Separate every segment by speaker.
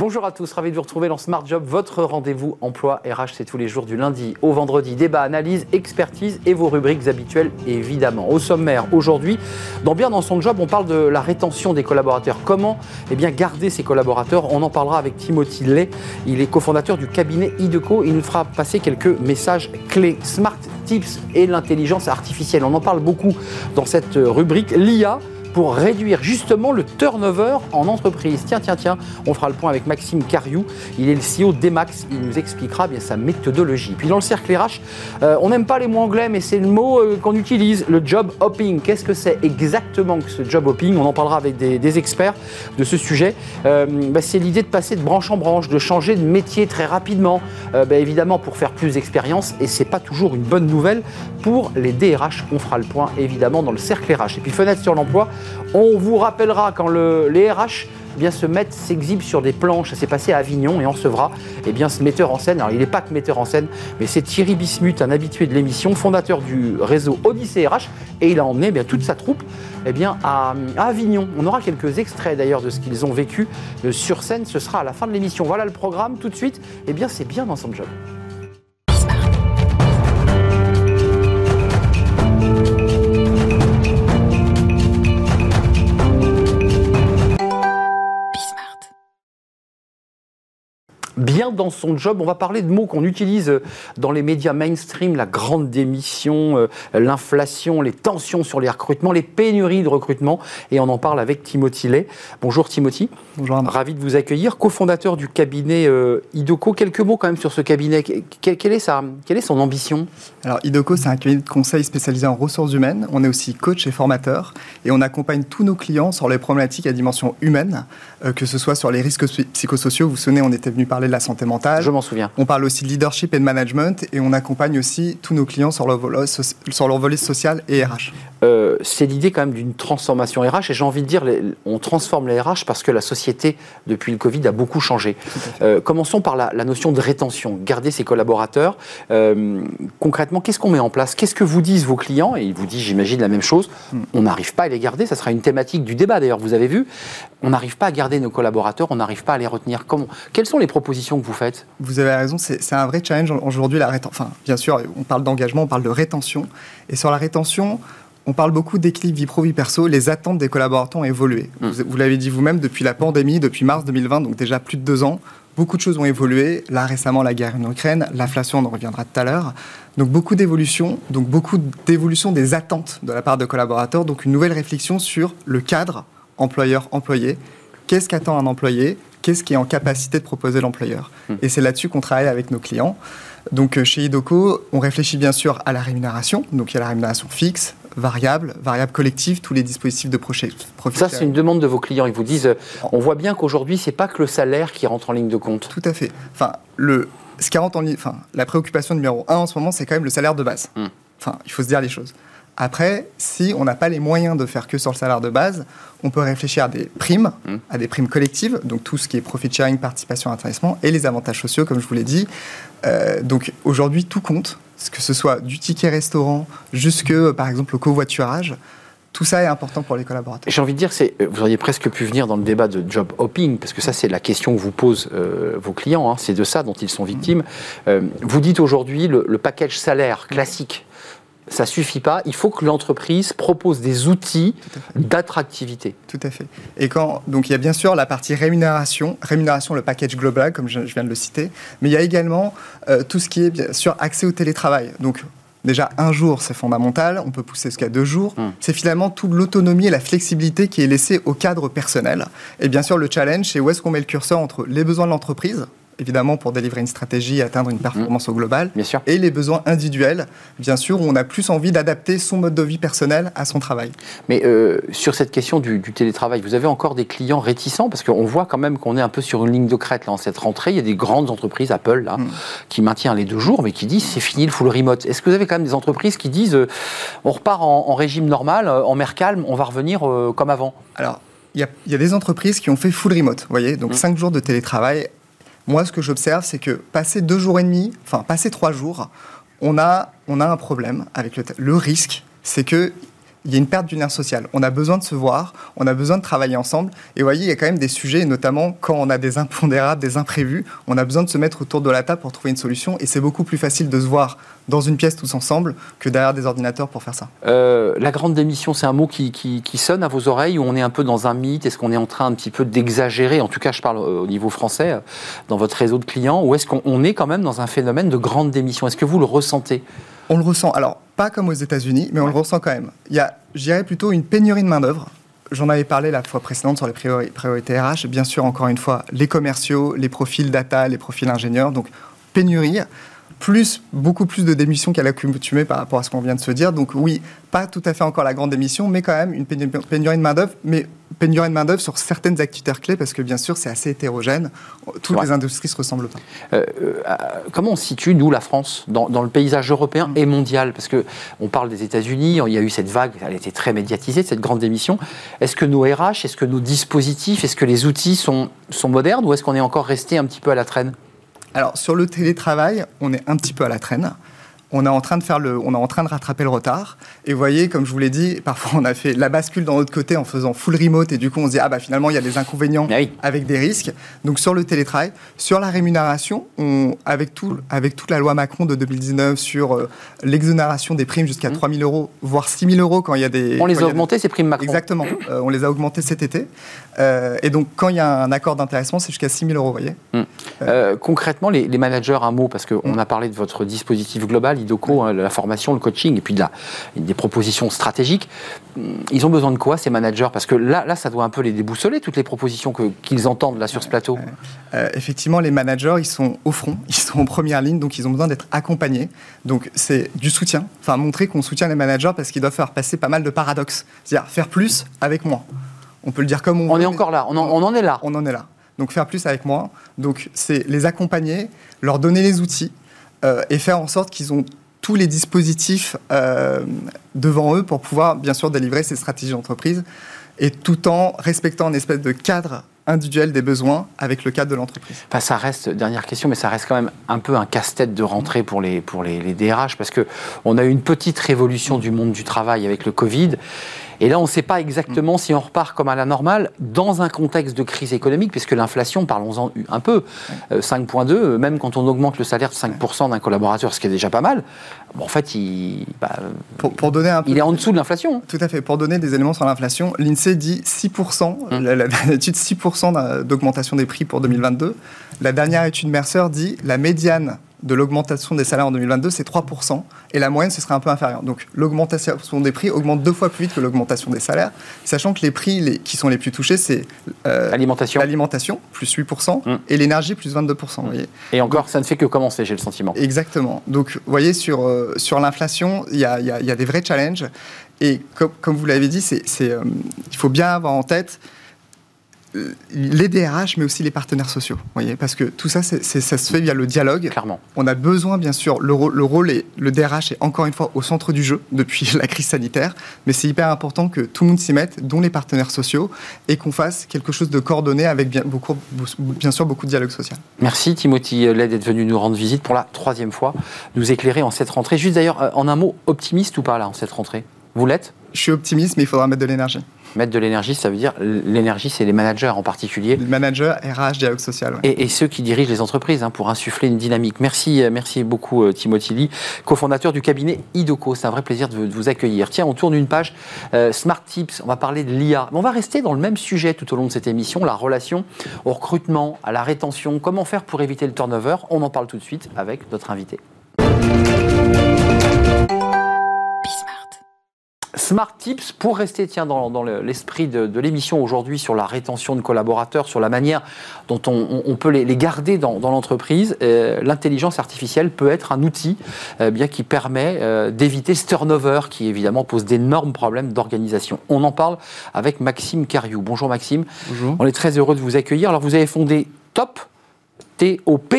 Speaker 1: Bonjour à tous, ravi de vous retrouver dans Smart Job, votre rendez-vous emploi RH, c'est tous les jours du lundi au vendredi. Débat, analyse, expertise et vos rubriques habituelles évidemment. Au sommaire, aujourd'hui, dans Bien dans son job, on parle de la rétention des collaborateurs. Comment eh bien, garder ces collaborateurs? On en parlera avec Timothy Lay, il est cofondateur du cabinet IDECO, il nous fera passer quelques messages clés. Smart Tips et l'intelligence artificielle, on en parle beaucoup dans cette rubrique. L'IA pour réduire justement le turnover en entreprise. Tiens, tiens, tiens, on fera le point avec Maxime Cariou. Il est le CEO d'Emax. Il nous expliquera bien sa méthodologie. Puis dans le cercle RH, euh, on n'aime pas les mots anglais, mais c'est le mot euh, qu'on utilise, le job hopping. Qu'est-ce que c'est exactement que ce job hopping? On en parlera avec des, experts de ce sujet. Euh, bah, c'est l'idée de passer de branche en branche, de changer de métier très rapidement, bah, évidemment pour faire plus d'expérience. Et c'est pas toujours une bonne nouvelle pour les DRH. On fera le point évidemment dans le cercle RH. Et puis fenêtre sur l'emploi. On vous rappellera quand les RH eh se mettent, s'exhibent sur des planches. Ça s'est passé à Avignon et on recevra eh bien, ce metteur en scène. Alors, il n'est pas que metteur en scène, mais c'est Thierry Bismuth, un habitué de l'émission, fondateur du réseau Odyssée RH. Et il a emmené eh toute sa troupe eh bien, à, Avignon. On aura quelques extraits d'ailleurs de ce qu'ils ont vécu euh, sur scène. Ce sera à la fin de l'émission. Voilà le programme. Tout de suite, eh bien, c'est bien dans son job. Bien dans son job. On va parler de mots qu'on utilise dans les médias mainstream, la grande démission, euh, l'inflation, les tensions sur les recrutements, les pénuries de recrutement. Et on en parle avec Timothy Lay. Bonjour Timothy.
Speaker 2: Bonjour.
Speaker 1: Ravi de vous accueillir. cofondateur du cabinet euh, Idoco. Quelques mots quand même sur ce cabinet. Quelle, est, sa, quelle est son ambition?
Speaker 2: Alors Idoco, c'est un cabinet de conseil spécialisé en ressources humaines. On est aussi coach et formateur. Et on accompagne tous nos clients sur les problématiques à dimension humaine, euh, que ce soit sur les risques psychosociaux. Vous vous souvenez, on était venu parler de la santé mentale.
Speaker 1: Je m'en souviens.
Speaker 2: On parle aussi de leadership et de management et on accompagne aussi tous nos clients sur leur volet, sur leur volet social et RH.
Speaker 1: Euh, c'est l'idée quand même d'une transformation RH et j'ai envie de dire, on transforme les RH parce que la société, depuis le Covid, a beaucoup changé. Euh, commençons par la, notion de rétention, garder ses collaborateurs. Euh, concrètement, qu'est-ce qu'on met en place? Qu'est-ce que vous disent vos clients? Et ils vous disent, j'imagine, la même chose. Hmm. On n'arrive pas à les garder, ça sera une thématique du débat d'ailleurs, vous avez vu. On n'arrive pas à garder nos collaborateurs, on n'arrive pas à les retenir. Comment Quelles sont les propositions que vous faites?
Speaker 2: Vous avez raison, c'est un vrai challenge aujourd'hui. La enfin, bien sûr, on parle d'engagement, on parle de rétention. Et sur la rétention, on parle beaucoup d'équilibre vie pro, vie perso. Les attentes des collaborateurs ont évolué. Hmm. Vous, l'avez dit vous-même, depuis la pandémie, depuis mars 2020, donc déjà plus de deux ans, beaucoup de choses ont évolué. Là, récemment, la guerre en Ukraine, l'inflation, on en reviendra tout à l'heure. Donc beaucoup d'évolutions, donc beaucoup d'évolution des attentes de la part de collaborateurs. Donc une nouvelle réflexion sur le cadre employeur-employé. Qu'est-ce qu'attend un employé qu'est-ce qui est en capacité de proposer l'employeur. Hmm. Et c'est là-dessus qu'on travaille avec nos clients. Donc euh, chez Idoco, on réfléchit bien sûr à la rémunération. Donc il y a la rémunération fixe, variable, variable collective, tous les dispositifs de profit.
Speaker 1: Ça, c'est une demande de vos clients. Ils vous disent, on voit bien qu'aujourd'hui, c'est pas que le salaire qui rentre en ligne de compte.
Speaker 2: Tout à fait. Enfin, le, ce qui rentre en enfin, la préoccupation numéro un en ce moment, c'est quand même le salaire de base. Hmm. Enfin, il faut se dire les choses. Après, si on n'a pas les moyens de faire que sur le salaire de base, on peut réfléchir à des primes, mmh. à des primes collectives, donc tout ce qui est profit sharing, participation, intéressement, et les avantages sociaux, comme je vous l'ai dit. Euh, donc aujourd'hui, tout compte, que ce soit du ticket restaurant jusque, par exemple, au covoiturage. Tout ça est important pour les collaborateurs.
Speaker 1: J'ai envie de dire, c'est, vous auriez presque pu venir dans le débat de job hopping, parce que ça, c'est la question que vous posent euh, vos clients, hein. c'est de ça dont ils sont victimes. Euh, vous dites aujourd'hui le, le package salaire classique ça suffit pas. Il faut que l'entreprise propose des outils d'attractivité.
Speaker 2: Tout à fait. Et quand donc il y a bien sûr la partie rémunération, rémunération le package global comme je, viens de le citer, mais il y a également euh, tout ce qui est bien sûr accès au télétravail. Donc Déjà, un jour, c'est fondamental. On peut pousser jusqu'à deux jours. Hmm. C'est finalement toute l'autonomie et la flexibilité qui est laissée au cadre personnel. Et bien sûr, le challenge, c'est où est-ce qu'on met le curseur entre les besoins de l'entreprise, évidemment pour délivrer une stratégie et atteindre une performance au global.
Speaker 1: Bien sûr.
Speaker 2: Et les besoins individuels, bien sûr, où on a plus envie d'adapter son mode de vie personnel à son travail.
Speaker 1: Mais euh, sur cette question du, télétravail, vous avez encore des clients réticents? Parce qu'on voit quand même qu'on est un peu sur une ligne de crête là, en cette rentrée. Il y a des grandes entreprises, Apple, là, mm. qui maintient les deux jours, mais qui disent c'est fini le full remote. Est-ce que vous avez quand même des entreprises qui disent euh, on repart en, régime normal, euh, en mer calme, on va revenir comme avant?
Speaker 2: Alors, il y, a des entreprises qui ont fait full remote, vous voyez, donc mm. cinq jours de télétravail moi, ce que j'observe, c'est que passer deux jours et demi, enfin, passer trois jours, on a, on a un problème avec le, le risque, c'est que il y a une perte du lien social. On a besoin de se voir, on a besoin de travailler ensemble. Et vous voyez, il y a quand même des sujets, notamment quand on a des impondérables, des imprévus, on a besoin de se mettre autour de la table pour trouver une solution. Et c'est beaucoup plus facile de se voir dans une pièce tous ensemble que derrière des ordinateurs pour faire ça.
Speaker 1: Euh, la grande démission, c'est un mot qui, qui, sonne à vos oreilles ou on est un peu dans un mythe? Est-ce qu'on est en train un petit peu d'exagérer? En tout cas, je parle au niveau français, euh, dans votre réseau de clients, ou est-ce qu'on est quand même dans un phénomène de grande démission? Est-ce que vous le ressentez?
Speaker 2: On le ressent. Alors, pas comme aux États-Unis, mais on le ressent quand même. Il y a, je dirais plutôt une pénurie de main-d'œuvre. J'en avais parlé la fois précédente sur les priorités RH. Bien sûr, encore une fois, les commerciaux, les profils data, les profils ingénieurs. Donc, pénurie plus, beaucoup plus de démissions qu'à l'accoutumée par rapport à ce qu'on vient de se dire. Donc oui, pas tout à fait encore la grande démission, mais quand même une pénurie de main-d'œuvre, mais pénurie de main-d'œuvre sur certaines activités clés, parce que bien sûr, c'est assez hétérogène. Toutes les industries se ressemblent pas.
Speaker 1: Euh, euh, comment on situe, nous, la France, dans, le paysage européen et mondial? Parce que on parle des États-Unis, il y a eu cette vague, elle a été très médiatisée, cette grande démission. Est-ce que nos RH, est-ce que nos dispositifs, est-ce que les outils sont, sont modernes, ou est-ce qu'on est encore resté un petit peu à la traîne?
Speaker 2: Alors, sur le télétravail, on est un petit peu à la traîne on est en train de faire le, on est en train de rattraper le retard. Et vous voyez, comme je vous l'ai dit, parfois on a fait la bascule dans l'autre côté en faisant full remote et du coup on se dit ah bah finalement il y a des inconvénients ah avec des risques. Donc sur le télétravail, sur la rémunération, on, avec tout, avec toute la loi Macron de 2019 sur euh, l'exonération des primes jusqu'à 3 mmh. 000 euros, voire 6 000 euros quand il y a des.
Speaker 1: On les a augmentés ces primes Macron.
Speaker 2: Exactement. Euh, on les a augmentés cet été. Euh, et donc quand il y a un accord d'intéressement, c'est jusqu'à 6 000 euros, vous voyez.
Speaker 1: Mmh. concrètement, les, les, managers, un mot parce qu'on mmh. a parlé de votre dispositif global IDOCO, hein, la formation, le coaching, et puis de la, des propositions stratégiques. Ils ont besoin de quoi, ces managers? Parce que là, là, ça doit un peu les déboussoler, toutes les propositions qu'ils entendent là sur ce plateau.
Speaker 2: Euh, effectivement, les managers, ils sont au front, ils sont en première ligne, donc ils ont besoin d'être accompagnés. Donc c'est du soutien, enfin montrer qu'on soutient les managers parce qu'ils doivent faire passer pas mal de paradoxes. C'est-à-dire faire plus avec moins. On peut le dire comme on
Speaker 1: On est encore là, on en, on en est là.
Speaker 2: On en est là. Donc faire plus avec moins. Donc c'est les accompagner, leur donner les outils, euh, et faire en sorte qu'ils ont tous les dispositifs euh, devant eux pour pouvoir, bien sûr, délivrer ces stratégies d'entreprise et tout en respectant un espèce de cadre individuel des besoins avec le cadre de l'entreprise.
Speaker 1: Enfin, ça reste, dernière question, mais ça reste quand même un peu un casse-tête de rentrée pour les, pour les, les DRH parce qu'on a eu une petite révolution du monde du travail avec le Covid et là, on ne sait pas exactement si on repart comme à la normale dans un contexte de crise économique, puisque l'inflation, parlons-en un peu, 5,2, euh, même quand on augmente le salaire de 5% d'un collaborateur, ce qui est déjà pas mal, en fait, il, bah,
Speaker 2: pour, donner un
Speaker 1: il est en dessous de l'inflation.
Speaker 2: Tout à fait. Pour donner des éléments sur l'inflation, l'INSEE dit 6%, hum. l'étude 6% d'augmentation des prix pour 2022. La dernière étude Mercer dit la médiane de l'augmentation des salaires en 2022, c'est 3%, et la moyenne, ce serait un peu inférieur. Donc l'augmentation des prix augmente deux fois plus vite que l'augmentation des salaires, sachant que les prix qui sont les plus touchés, c'est
Speaker 1: euh,
Speaker 2: l'alimentation, plus 8%, mmh. et l'énergie, plus 22%.
Speaker 1: Et encore, ça ne fait que commencer, j'ai le sentiment.
Speaker 2: Exactement. Donc, vous voyez, sur, euh, sur l'inflation, il y a, y a, des vrais challenges, et comme, vous l'avez dit, c'est, euh, il faut bien avoir en tête les DRH, mais aussi les partenaires sociaux. Voyez parce que tout ça, ça se fait via le dialogue.
Speaker 1: Clairement.
Speaker 2: On a besoin, bien sûr, le, le rôle et le DRH est encore une fois au centre du jeu depuis la crise sanitaire, mais c'est hyper important que tout le monde s'y mette, dont les partenaires sociaux, et qu'on fasse quelque chose de coordonné avec bien, beaucoup, bien sûr beaucoup de dialogue social.
Speaker 1: Merci Timothy Led d'être venu nous rendre visite pour la troisième fois, nous éclairer en cette rentrée. Juste d'ailleurs, euh, en un mot, optimiste ou pas là, en cette rentrée? Vous l'êtes?
Speaker 2: Je suis optimiste, mais il faudra mettre de l'énergie.
Speaker 1: Mettre de l'énergie, ça veut dire l'énergie, c'est les managers en particulier.
Speaker 2: Les managers, RH, dialogue social.
Speaker 1: Et, ceux qui dirigent les entreprises hein, pour insuffler une dynamique. Merci, euh, merci beaucoup euh, Timothy Lee, cofondateur du cabinet IDOCO. C'est un vrai plaisir de, vous accueillir. Tiens, on tourne une page euh, Smart Tips. On va parler de l'IA. On va rester dans le même sujet tout au long de cette émission, la relation au recrutement, à la rétention. Comment faire pour éviter le turnover? On en parle tout de suite avec notre invité. Smart Tips pour rester tiens, dans, l'esprit de, l'émission aujourd'hui sur la rétention de collaborateurs, sur la manière dont on, peut les, garder dans, l'entreprise. Euh, l'intelligence artificielle peut être un outil euh, bien qui permet euh, d'éviter ce turnover qui évidemment pose d'énormes problèmes d'organisation. On en parle avec Maxime Cariou. Bonjour Maxime.
Speaker 2: Bonjour.
Speaker 1: On est très heureux de vous accueillir. Alors vous avez fondé TOP. TOP,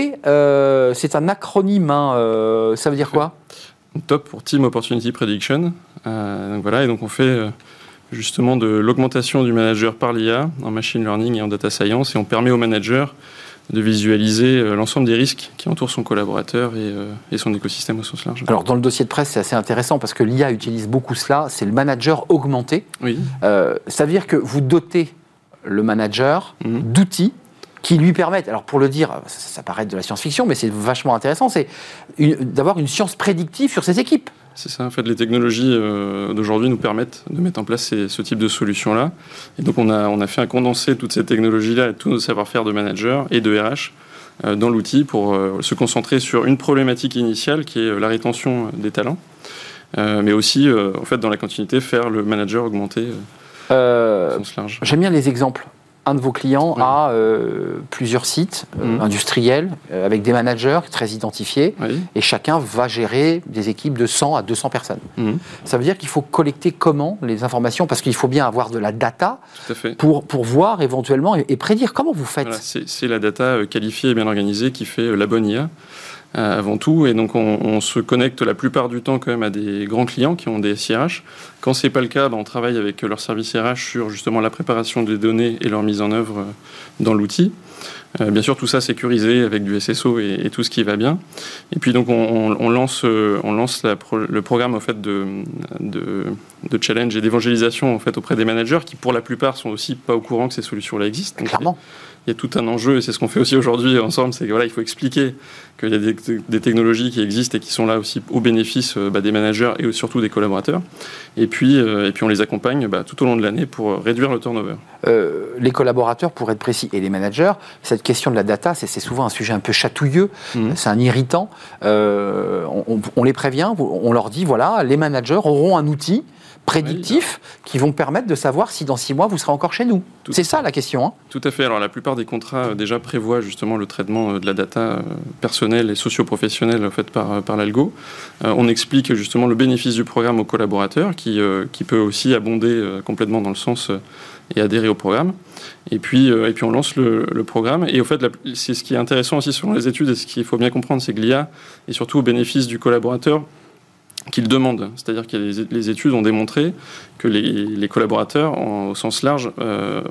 Speaker 1: c'est un acronyme, hein, ça veut dire quoi?
Speaker 3: Top pour Team Opportunity Prediction. Euh, donc voilà, et donc on fait euh, justement de l'augmentation du manager par l'IA en machine learning et en data science, et on permet aux managers de visualiser l'ensemble des risques qui entourent son collaborateur et, et, son écosystème au sens large.
Speaker 1: Alors dans le dossier de presse, c'est assez intéressant parce que l'IA utilise beaucoup cela, c'est le manager augmenté.
Speaker 3: Oui.
Speaker 1: ça veut dire que vous dotez le manager mhm. d'outils qui lui permettent, alors pour le dire, ça, paraît de la science-fiction, mais c'est vachement intéressant, c'est d'avoir une science prédictive sur ses équipes.
Speaker 3: C'est ça, en fait, les technologies euh, d'aujourd'hui nous permettent de mettre en place ce type de solutions-là. Et donc, on a, on a fait un condensé de toutes ces technologies-là et tous nos savoir-faire de manager et de RH euh, dans l'outil pour euh, se concentrer sur une problématique initiale qui est la rétention des talents, mais aussi, en fait, dans la continuité, faire le manager augmenter.
Speaker 1: J'aime bien les exemples un de vos clients a euh, plusieurs sites euh, mhm. industriels euh, avec des managers très identifiés et chacun va gérer des équipes de 100 à 200 personnes. Mhm. Ça veut dire qu'il faut collecter comment les informations parce qu'il faut bien avoir de la data Pour, pour voir éventuellement et, prédire comment vous faites?
Speaker 3: c'est la data qualifiée et bien organisée qui fait la bonne IA. Euh, avant tout. Et donc, on, se connecte la plupart du temps quand même à des grands clients qui ont des SIRH. Quand c'est pas le cas, ben, on travaille avec leur service RH sur justement la préparation des données et leur mise en œuvre euh, dans l'outil. Euh, bien sûr, tout ça sécurisé avec du SSO et, tout ce qui va bien. Et puis donc, on, lance, on lance le programme en fait de, de, challenge et d'évangélisation en fait auprès des managers qui, pour la plupart, sont aussi pas au courant que ces solutions-là existent.
Speaker 1: Clairement
Speaker 3: il y a tout un enjeu, et c'est ce qu'on fait aussi aujourd'hui ensemble, c'est qu'il voilà, il faut expliquer qu'il y a des, technologies qui existent et qui sont là aussi au bénéfice euh, bah, des managers et surtout des collaborateurs. Et puis, euh, et puis on les accompagne bah, tout au long de l'année pour réduire le turnover.
Speaker 1: Euh, les collaborateurs, pour être précis, et les managers, cette question de la data, c'est souvent un sujet un peu chatouilleux, mmh. c'est un irritant. On, on, les prévient, on leur dit, voilà, les managers auront un outil prédictifs qui vont permettre de savoir si dans six mois vous serez encore chez nous. C'est ça la question. Hein.
Speaker 3: Tout à fait. Alors la plupart des contrats euh, déjà prévoient justement le traitement euh, de la data euh, personnelle et socio-professionnelle faite par, par l'algo. on explique justement le bénéfice du programme aux collaborateurs qui, qui peut aussi abonder complètement dans le sens et adhérer au programme. Et puis, et puis on lance le, programme. Et au fait, c'est ce qui est intéressant aussi selon les études et ce qu'il faut bien comprendre, c'est que l'IA est surtout au bénéfice du collaborateur qu'ils demandent. C'est-à-dire que les, études ont démontré que les, collaborateurs, au sens large, euh,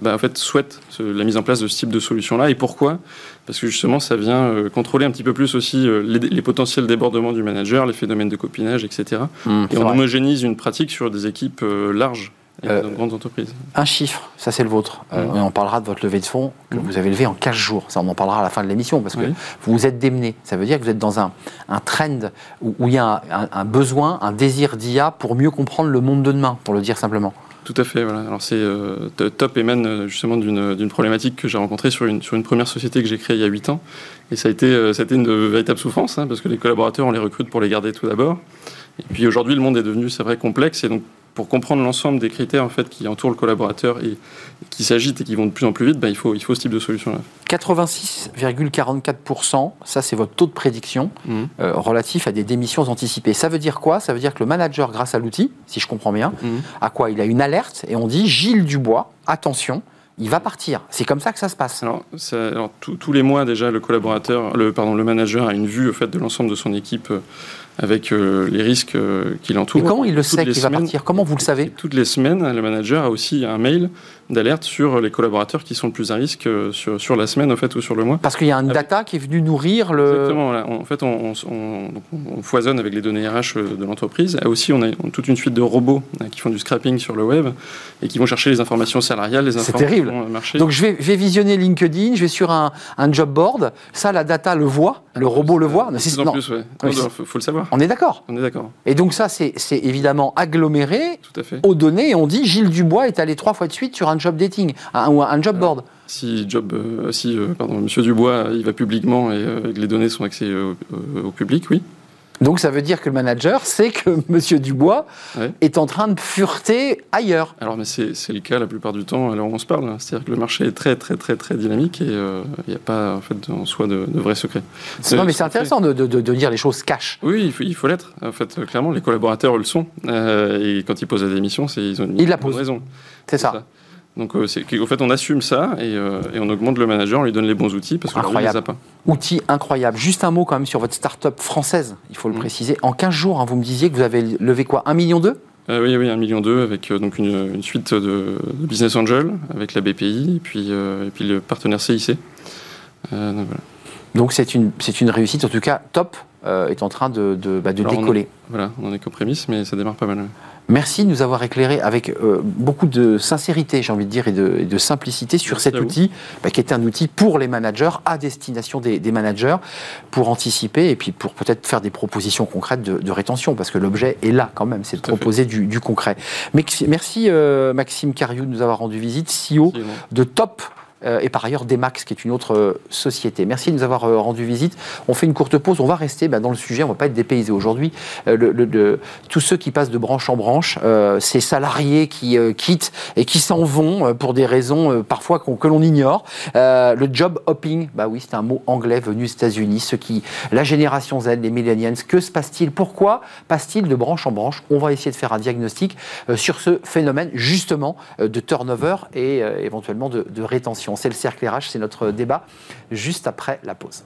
Speaker 3: bah, en fait, souhaitent la mise en place de ce type de solution-là. Et pourquoi? Parce que justement, ça vient euh, contrôler un petit peu plus aussi euh, les, potentiels débordements du manager, les phénomènes de copinage, etc. Mmh, et on homogénise une pratique sur des équipes larges. Euh, grandes entreprises.
Speaker 1: Un chiffre, ça c'est le vôtre. Euh, on parlera de votre levée de fonds que vous avez levé en 15 jours. Ça, on en parlera à la fin de l'émission parce que vous vous êtes démené. Ça veut dire que vous êtes dans un, un trend où, il y a un, besoin, un désir d'IA pour mieux comprendre le monde de demain, pour le dire simplement.
Speaker 3: Tout à fait. Voilà. Alors c'est euh, top émane justement d'une problématique que j'ai rencontrée sur une, sur une première société que j'ai créée il y a 8 ans. Et ça a été, ça a été une véritable souffrance hein, parce que les collaborateurs, on les recrute pour les garder tout d'abord. Et puis aujourd'hui, le monde est devenu, c'est vrai, complexe. Et donc, pour comprendre l'ensemble des critères en fait, qui entourent le collaborateur et, qui s'agitent et qui vont de plus en plus vite, ben, il, faut, il faut ce type de solution-là.
Speaker 1: 86,44%, ça c'est votre taux de prédiction mmh. euh, relatif à des démissions anticipées. Ça veut dire quoi? Ça veut dire que le manager, grâce à l'outil, si je comprends bien, mmh. à quoi Il a une alerte et on dit Gilles Dubois, attention, il va partir. C'est comme ça que ça se passe.
Speaker 3: Alors, tous les mois déjà, le collaborateur, le, pardon, le manager a une vue au fait de l'ensemble de son équipe euh, avec euh, les risques euh, qui l'entourent.
Speaker 1: Et comment il le sait qu'il va partir? Comment vous le savez?
Speaker 3: Toutes les semaines, le manager a aussi un mail d'alerte sur les collaborateurs qui sont le plus à risque euh, sur, sur la semaine en fait, ou sur le mois.
Speaker 1: Parce qu'il y a une data qui est venue nourrir le...
Speaker 3: Exactement. En fait, on, on, foisonne avec les données RH de l'entreprise. Aussi, on a toute une suite de robots qui font du scrapping sur le web et qui vont chercher les informations salariales, les informations
Speaker 1: terrible. marché. Donc je vais, vais, visionner LinkedIn, je vais sur un, un, job board. Ça, la data le voit, le robot le voit.
Speaker 3: C'est en plus, ouais. Il faut, le savoir.
Speaker 1: On est d'accord.
Speaker 3: On est d'accord.
Speaker 1: Et donc ça, c'est évidemment aggloméré aux données. Et on dit Gilles Dubois est allé trois fois de suite sur un job dating ou un job board.
Speaker 3: Si, job, euh, si euh, pardon, Monsieur Dubois il va publiquement et euh, les données sont accès au public, oui.
Speaker 1: Donc ça veut dire que le manager sait que M. Dubois est en train de fureter ailleurs.
Speaker 3: Alors mais c'est le cas la plupart du temps alors on se parle. Hein. C'est-à-dire que le marché est très très très très dynamique et euh, il n'y a pas en, fait, en soi de, de vrais secrets.
Speaker 1: Non mais c'est intéressant de, de, de, dire les choses cash.
Speaker 3: Oui, il faut l'être. En fait, clairement, les collaborateurs le sont. Euh, et quand ils posent la démission, ils ont une,
Speaker 1: ils la
Speaker 3: raison.
Speaker 1: C'est ça.
Speaker 3: Donc, euh, au fait, on assume ça euh, et, on augmente le manager, on lui donne les bons outils parce qu'on ne les a pas.
Speaker 1: Outils incroyables. Juste un mot quand même sur votre start-up française, il faut le mmh. préciser. En 15 jours, hein, vous me disiez que vous avez levé quoi? 1 million d'euros
Speaker 3: euh, oui, oui, 1,2 million avec donc une, suite de, business angel avec la BPI et puis, et puis le partenaire CIC.
Speaker 1: Donc c'est une, une réussite, en tout cas top, est en train de, de, bah, décoller.
Speaker 3: voilà, on est qu'aux prémices, mais ça démarre pas mal.
Speaker 1: Merci de nous avoir éclairé avec euh, beaucoup de sincérité, j'ai envie de dire, et de, simplicité sur cet outil, bah, qui est un outil pour les managers, à destination des, managers, pour anticiper et puis pour peut-être faire des propositions concrètes de, rétention, parce que l'objet est là quand même, c'est de proposer du, concret. Merci euh, Maxime Cariou de nous avoir rendu visite, CEO de Top et par ailleurs Demax, qui est une autre euh, société. Merci de nous avoir euh, rendu visite. On fait une courte pause. On va rester bah, dans le sujet. On ne va pas être dépaysé aujourd'hui. Tous ceux qui passent de branche en branche, ces salariés qui quittent et qui s'en vont pour des raisons parfois que l'on ignore. le job hopping, bah oui, c'est un mot anglais venu des États-Unis. Ceux qui, la génération Z, les millennials, que se passe-t-il? Pourquoi passe-t-il de branche en branche? On va essayer de faire un diagnostic sur ce phénomène justement de turnover et éventuellement de rétention. C'est le cercle RH, c'est notre débat juste après la pause.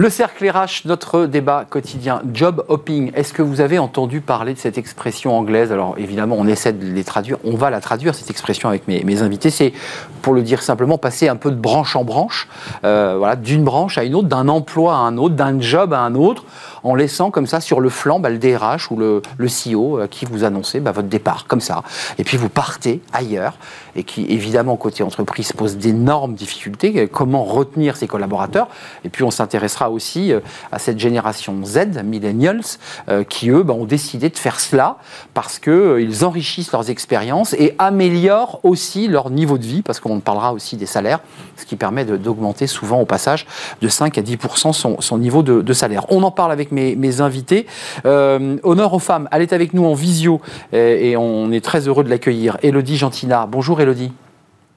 Speaker 1: Le cercle RH, notre débat quotidien, job hopping. Est-ce que vous avez entendu parler de cette expression anglaise? Alors évidemment, on essaie de les traduire. On va la traduire, cette expression, avec mes, invités. C'est, pour le dire simplement, passer un peu de branche en branche, euh, d'une branche à une autre, d'un emploi à un autre, d'un job à un autre en laissant comme ça sur le flanc bah, le DRH ou le, CEO euh, qui vous annoncez bah, votre départ, comme ça. Et puis vous partez ailleurs, et qui évidemment côté entreprise pose d'énormes difficultés. Comment retenir ses collaborateurs Et puis on s'intéressera aussi euh, à cette génération Z, millennials, euh, qui eux bah, ont décidé de faire cela parce qu'ils enrichissent leurs expériences et améliorent aussi leur niveau de vie, parce qu'on parlera aussi des salaires, ce qui permet d'augmenter souvent au passage de 5 à 10 son, son niveau de, salaire. On en parle avec mes, invités. Euh, honneur aux femmes, elle est avec nous en visio et, et on est très heureux de l'accueillir. Elodie Gentina. Bonjour Elodie.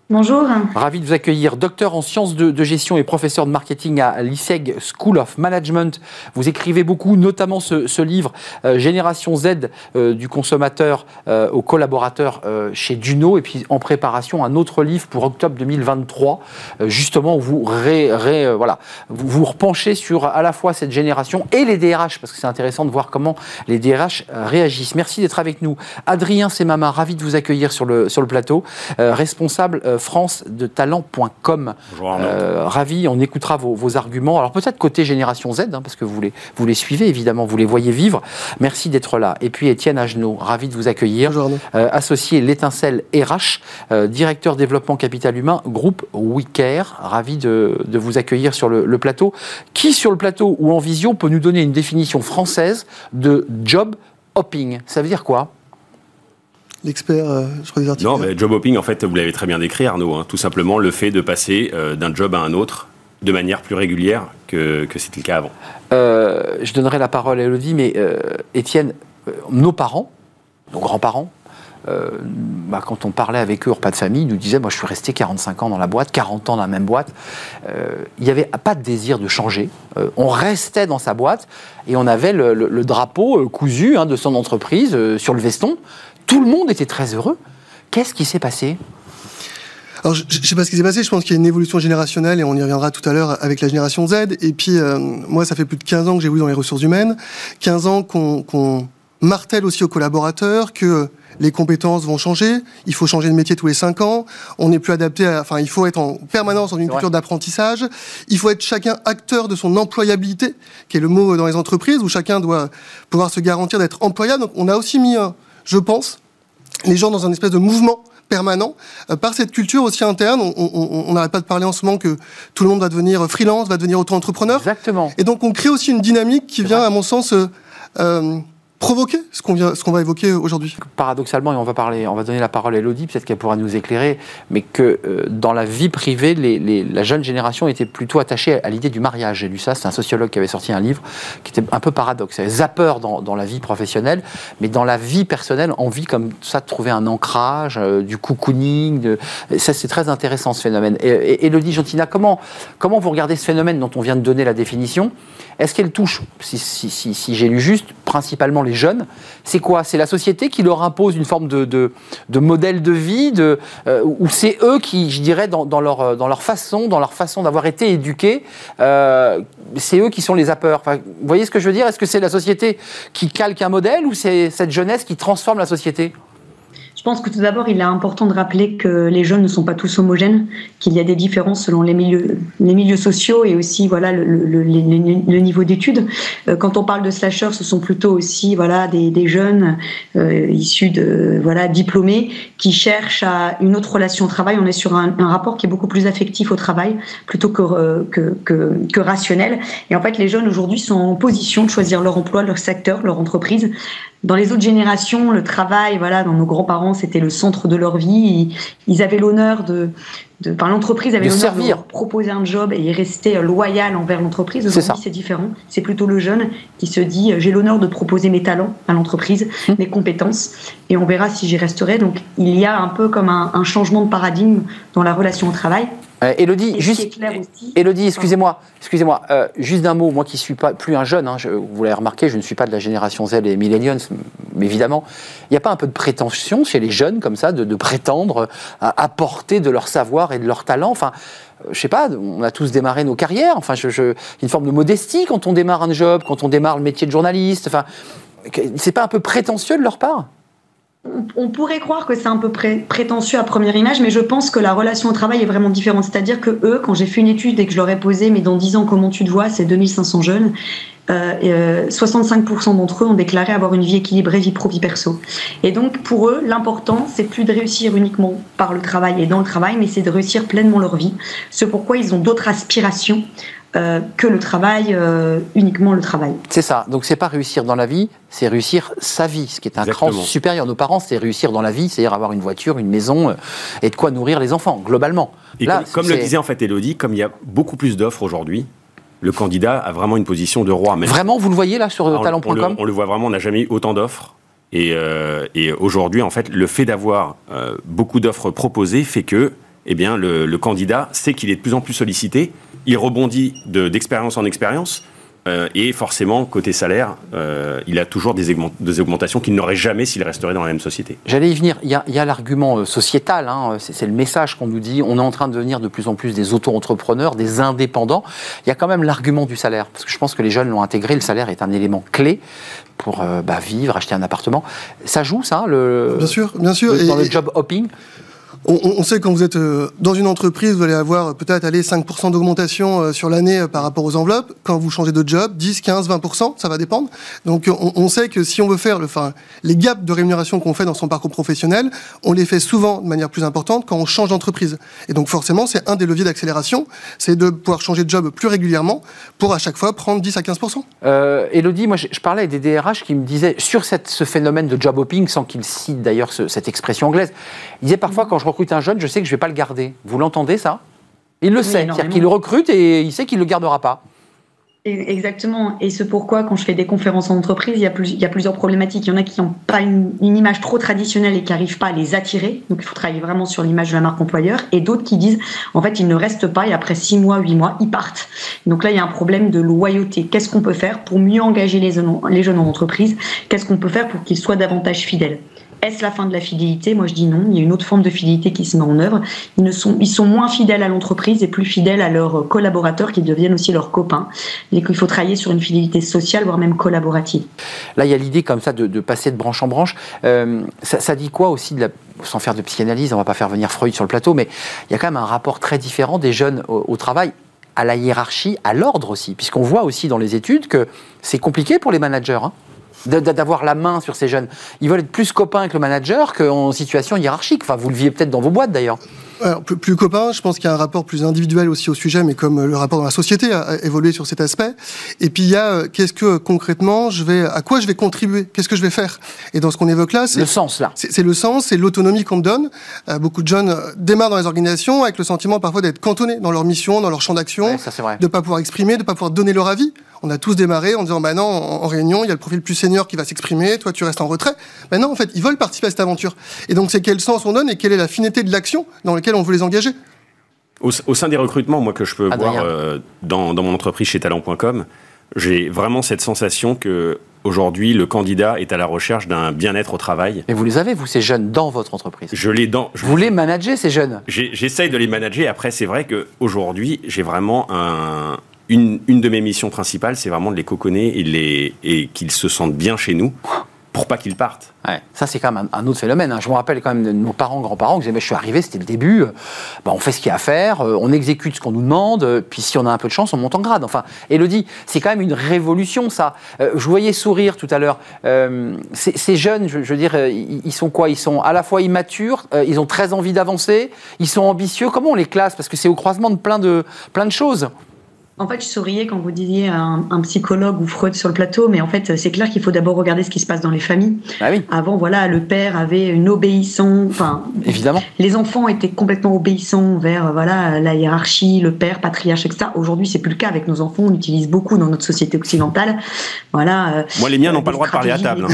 Speaker 4: Bonjour.
Speaker 1: Ravi de vous accueillir. Docteur en sciences de, gestion et professeur de marketing à l'ISEG School of Management. Vous écrivez beaucoup, notamment ce, livre euh, Génération Z euh, du consommateur euh, aux collaborateurs chez Duno. Et puis en préparation, un autre livre pour octobre 2023, justement où vous vous repenchez sur à la fois cette génération et les DRH, parce que c'est intéressant de voir comment les DRH réagissent. Merci d'être avec nous. Adrien Semama, ravi de vous accueillir sur le, sur le plateau, responsable france de talent.com. Euh, ravi, on écoutera vos, arguments. Alors peut-être côté génération Z, hein, parce que vous les, vous les suivez évidemment, vous les voyez vivre. Merci d'être là. Et puis Étienne Agenot, ravi de vous accueillir.
Speaker 5: Bonjour
Speaker 1: euh, associé l'étincelle RH, euh, directeur développement capital humain, groupe WeCare. Ravi de, vous accueillir sur le, plateau. Qui sur le plateau ou en vision peut nous donner une définition française de job hopping? Ça veut dire quoi?
Speaker 5: L'expert, euh, je crois, des articles.
Speaker 6: Non, mais job hopping, en fait, vous l'avez très bien décrit, Arnaud. Hein. tout simplement le fait de passer euh, d'un job à un autre de manière plus régulière que, que c'était le cas avant.
Speaker 1: Euh, je donnerai la parole à Elodie, mais Étienne, nos parents, nos grands-parents, bah, quand on parlait avec eux au repas de famille, ils nous disaient Moi, je suis resté 45 ans dans la boîte, 40 ans dans la même boîte. il n'y avait pas de désir de changer. on restait dans sa boîte et on avait le, drapeau cousu hein, de son entreprise sur le veston. Tout le monde était très heureux. Qu'est-ce qui s'est passé?
Speaker 5: Alors, je ne sais pas ce qui s'est passé, je pense qu'il y a une évolution générationnelle et on y reviendra tout à l'heure avec la génération Z. Et puis, euh, moi, ça fait plus de 15 ans que j'ai j'évolue dans les ressources humaines, 15 ans qu'on martèle aussi aux collaborateurs que les compétences vont changer, il faut changer de métier tous les 5 ans, on n'est plus adapté à, enfin, il faut être en permanence dans une culture d'apprentissage, il faut être chacun acteur de son employabilité, qui est le mot dans les entreprises, où chacun doit pouvoir se garantir d'être employable. Donc, on a aussi mis un, je pense, les gens dans un espèce de mouvement permanent euh, par cette culture aussi interne. On n'arrête pas de parler en ce moment que tout le monde va devenir freelance, va devenir auto-entrepreneur.
Speaker 1: Exactement.
Speaker 5: Et donc on crée aussi une dynamique qui vient, à mon sens, euh, euh, provoquer ce qu'on qu'on va évoquer aujourd'hui.
Speaker 1: Paradoxalement, et on va parler, on va donner la parole à Elodie, peut-être qu'elle pourra nous éclairer, mais que euh, dans la vie privée, la jeune génération était plutôt attachée à, l'idée du mariage. J'ai lu ça, c'est un sociologue qui avait sorti un livre qui était un peu paradoxe. Zapper dans, dans la vie professionnelle, mais dans la vie personnelle, envie comme ça de trouver un ancrage, euh, du cocooning. Ça, c'est très intéressant ce phénomène. Et, Elodie Gentina, comment, comment vous regardez ce phénomène dont on vient de donner la définition? Est-ce qu'elle touche, si j'ai lu juste, principalement les jeunes, c'est quoi? C'est la société qui leur impose une forme de, modèle de vie, de, euh, ou c'est eux qui, je dirais, dans, dans, leur, dans leur façon, dans leur façon d'avoir été éduqués, euh, c'est eux qui sont les appeurs. Enfin, vous voyez ce que je veux dire? Est-ce que c'est la société qui calque un modèle ou c'est cette jeunesse qui transforme la société?
Speaker 4: Je pense que tout d'abord, il est important de rappeler que les jeunes ne sont pas tous homogènes, qu'il y a des différences selon les milieux, les milieux sociaux et aussi voilà le, le, le, niveau d'études. Euh, quand on parle de slashers, ce sont plutôt aussi voilà des, des jeunes euh, issus de voilà diplômés qui cherchent à une autre relation au travail. On est sur un, un rapport qui est beaucoup plus affectif au travail plutôt que, euh, que, que, que rationnel. Et en fait, les jeunes aujourd'hui sont en position de choisir leur emploi, leur secteur, leur entreprise dans les autres générations, le travail, voilà, dans nos grands-parents, c'était le centre de leur vie. Ils, avaient l'honneur de, de, enfin, l'entreprise avait l'honneur de leur proposer un job et restaient loyal envers l'entreprise. Aujourd'hui, c'est différent. C'est plutôt le jeune qui se dit, j'ai l'honneur de proposer mes talents à l'entreprise, hum. mes compétences, et on verra si j'y resterai. Donc, il y a un peu comme un, un changement de paradigme dans la relation au travail.
Speaker 1: Euh, Elodie, juste, Elodie, excusez-moi, excusez-moi, euh, juste d'un mot, moi qui suis pas plus un jeune, hein, je, vous l'avez remarqué, je ne suis pas de la génération Z et millennials, mais évidemment, il n'y a pas un peu de prétention chez les jeunes comme ça de, prétendre à apporter de leur savoir et de leur talent. Enfin, euh, je sais pas, on a tous démarré nos carrières. Enfin, je, une forme de modestie quand on démarre un job, quand on démarre le métier de journaliste. Enfin, c'est pas un peu prétentieux de leur part?
Speaker 4: On pourrait croire que c'est un peu prétentieux à première image, mais je pense que la relation au travail est vraiment différente. C'est-à-dire que eux, quand j'ai fait une étude et que je leur ai posé, mais dans 10 ans, comment tu te vois, c'est 2500 jeunes, euh, 65% euh, d'entre eux ont déclaré avoir une vie équilibrée, vie pro, vie perso. Et donc, pour eux, l'important, c'est plus de réussir uniquement par le travail et dans le travail, mais c'est de réussir pleinement leur vie. C'est pourquoi ils ont d'autres aspirations euh, que le travail, euh, uniquement le travail.
Speaker 1: C'est ça. Donc c'est pas réussir dans la vie, c'est réussir sa vie, ce qui est un cran supérieur. Nos parents, c'est réussir dans la vie, c'est-à-dire avoir une voiture, une maison euh, et de quoi nourrir les enfants, globalement.
Speaker 6: Et comme, le disait en fait Elodie, comme il y a beaucoup plus d'offres aujourd'hui, le candidat a vraiment une position de roi.
Speaker 1: Vraiment, vous le voyez là sur talent.com
Speaker 6: on, le voit vraiment, on n'a jamais eu autant d'offres. Et, et aujourd'hui, en fait, le fait d'avoir beaucoup d'offres proposées fait que eh bien, le, le candidat sait qu'il est de plus en plus sollicité il rebondit d'expérience en expérience. Euh, et forcément, côté salaire, euh, il a toujours des, augmentations qu'il n'aurait jamais s'il resterait dans la même société.
Speaker 1: J'allais y venir. Il y a, l'argument euh, sociétal, hein. c'est le message qu'on nous dit. On est en train de devenir de plus en plus des auto-entrepreneurs, des indépendants. Il y a quand même l'argument du salaire, parce que je pense que les jeunes l'ont intégré. Le salaire est un élément clé pour bah, vivre, acheter un appartement. Ça joue, ça, le,
Speaker 5: bien sûr, bien sûr.
Speaker 1: dans le job hopping?
Speaker 5: On, on, sait que quand vous êtes euh, dans une entreprise, vous allez avoir peut-être aller 5% d'augmentation euh, sur l'année euh, par rapport aux enveloppes. Quand vous changez de job, 10, 15, 20%, ça va dépendre. Donc on, on sait que si on veut faire le, enfin, les gaps de rémunération qu'on fait dans son parcours professionnel, on les fait souvent de manière plus importante quand on change d'entreprise. Et donc forcément, c'est un des leviers d'accélération, c'est de pouvoir changer de job plus régulièrement pour à chaque fois prendre 10 à 15%.
Speaker 1: Euh, Elodie, moi je, parlais des DRH qui me disaient sur cette, ce phénomène de job hopping, sans qu'ils citent d'ailleurs cette expression anglaise, ils disaient parfois quand je recrute un jeune, je sais que je ne vais pas le garder. Vous l'entendez ça? Il le sait, c'est-à-dire qu'il le recrute et il sait qu'il ne le gardera pas.
Speaker 4: Exactement. Et c'est pourquoi, quand je fais des conférences en entreprise, il y a, plus, il y a plusieurs problématiques. Il y en a qui n'ont pas une, image trop traditionnelle et qui n'arrivent pas à les attirer. Donc, il faut travailler vraiment sur l'image de la marque employeur. Et d'autres qui disent, en fait, ils ne restent pas et après six mois, huit mois, ils partent. Donc là, il y a un problème de loyauté. Qu'est-ce qu'on peut faire pour mieux engager les, les jeunes en entreprise? Qu'est-ce qu'on peut faire pour qu'ils soient davantage fidèles? Est-ce la fin de la fidélité? Moi, je dis non. Il y a une autre forme de fidélité qui se met en œuvre. Ils, ne sont, ils sont moins fidèles à l'entreprise et plus fidèles à leurs collaborateurs qui deviennent aussi leurs copains. Et qu'il faut travailler sur une fidélité sociale, voire même collaborative.
Speaker 1: Là, il y a l'idée comme ça de, passer de branche en branche. Euh, ça, dit quoi aussi, sans faire de psychanalyse, on ne va pas faire venir Freud sur le plateau, mais il y a quand même un rapport très différent des jeunes au, travail à la hiérarchie, à l'ordre aussi, puisqu'on voit aussi dans les études que c'est compliqué pour les managers. Hein d'avoir la main sur ces jeunes. Ils veulent être plus copains avec le manager qu'en situation hiérarchique. Enfin, vous le vivez peut-être dans vos boîtes d'ailleurs.
Speaker 5: Alors, plus, plus copain, je pense qu'il y a un rapport plus individuel aussi au sujet, mais comme le rapport dans la société a, évolué sur cet aspect. Et puis il y a euh, qu'est-ce que concrètement je vais, à quoi je vais contribuer, qu'est-ce que je vais faire? Et dans ce qu'on évoque là, c'est
Speaker 1: le sens là.
Speaker 5: C'est le sens, c'est l'autonomie qu'on me donne. Euh, beaucoup de jeunes euh, démarrent dans les organisations avec le sentiment parfois d'être cantonnés dans leur mission, dans leur champ d'action,
Speaker 1: ouais,
Speaker 5: de pas pouvoir exprimer, de pas pouvoir donner leur avis. On a tous démarré en disant bah non, en, réunion, il y a le profil plus senior qui va s'exprimer, toi tu restes en retrait. Ben non, en fait, ils veulent participer à cette aventure. Et donc c'est quel sens on donne et quelle est la finalité de l'action dans laquelle on veut les engager?
Speaker 6: Au, sein des recrutements, moi que je peux voir euh, dans, mon entreprise chez talent.com, J'ai vraiment cette sensation que aujourd'hui, le candidat est à la recherche d'un bien-être au travail.
Speaker 1: Mais vous les avez, vous, ces jeunes, dans votre entreprise?
Speaker 6: Je les dans. Je
Speaker 1: vous les managez, ces jeunes?
Speaker 6: J'essaye de les manager. Après, c'est vrai qu'aujourd'hui, j'ai vraiment un, une, de mes missions principales, c'est vraiment de les coconner et, qu'ils se sentent bien chez nous pour pas qu'ils partent.
Speaker 1: Ça, c'est quand même un, autre phénomène. Hein. Je me rappelle quand même de nos parents, grands-parents, je suis arrivé, c'était le début, euh, bah, on fait ce qu'il y a à faire, euh, on exécute ce qu'on nous demande, euh, puis si on a un peu de chance, on monte en grade. Enfin, Elodie, c'est quand même une révolution, ça. je voyais sourire tout à l'heure. ces jeunes, je, veux dire, ils, sont quoi? Ils sont à la fois immatures, ils ont très envie d'avancer, ils sont ambitieux. Comment on les classe? Parce que c'est au croisement de plein de, plein de choses.
Speaker 4: En fait, je souriais quand vous disiez un, un, psychologue ou Freud sur le plateau, mais en fait, c'est clair qu'il faut d'abord regarder ce qui se passe dans les familles.
Speaker 1: Ah oui.
Speaker 4: Avant, voilà, le père avait une obéissance. Enfin,
Speaker 1: évidemment.
Speaker 4: Les enfants étaient complètement obéissants vers voilà la hiérarchie, le père, patriarche, etc. Aujourd'hui, c'est plus le cas avec nos enfants. On utilise beaucoup dans notre société occidentale. Voilà.
Speaker 6: Euh, Moi, les miens n'ont pas le droit de parler à table.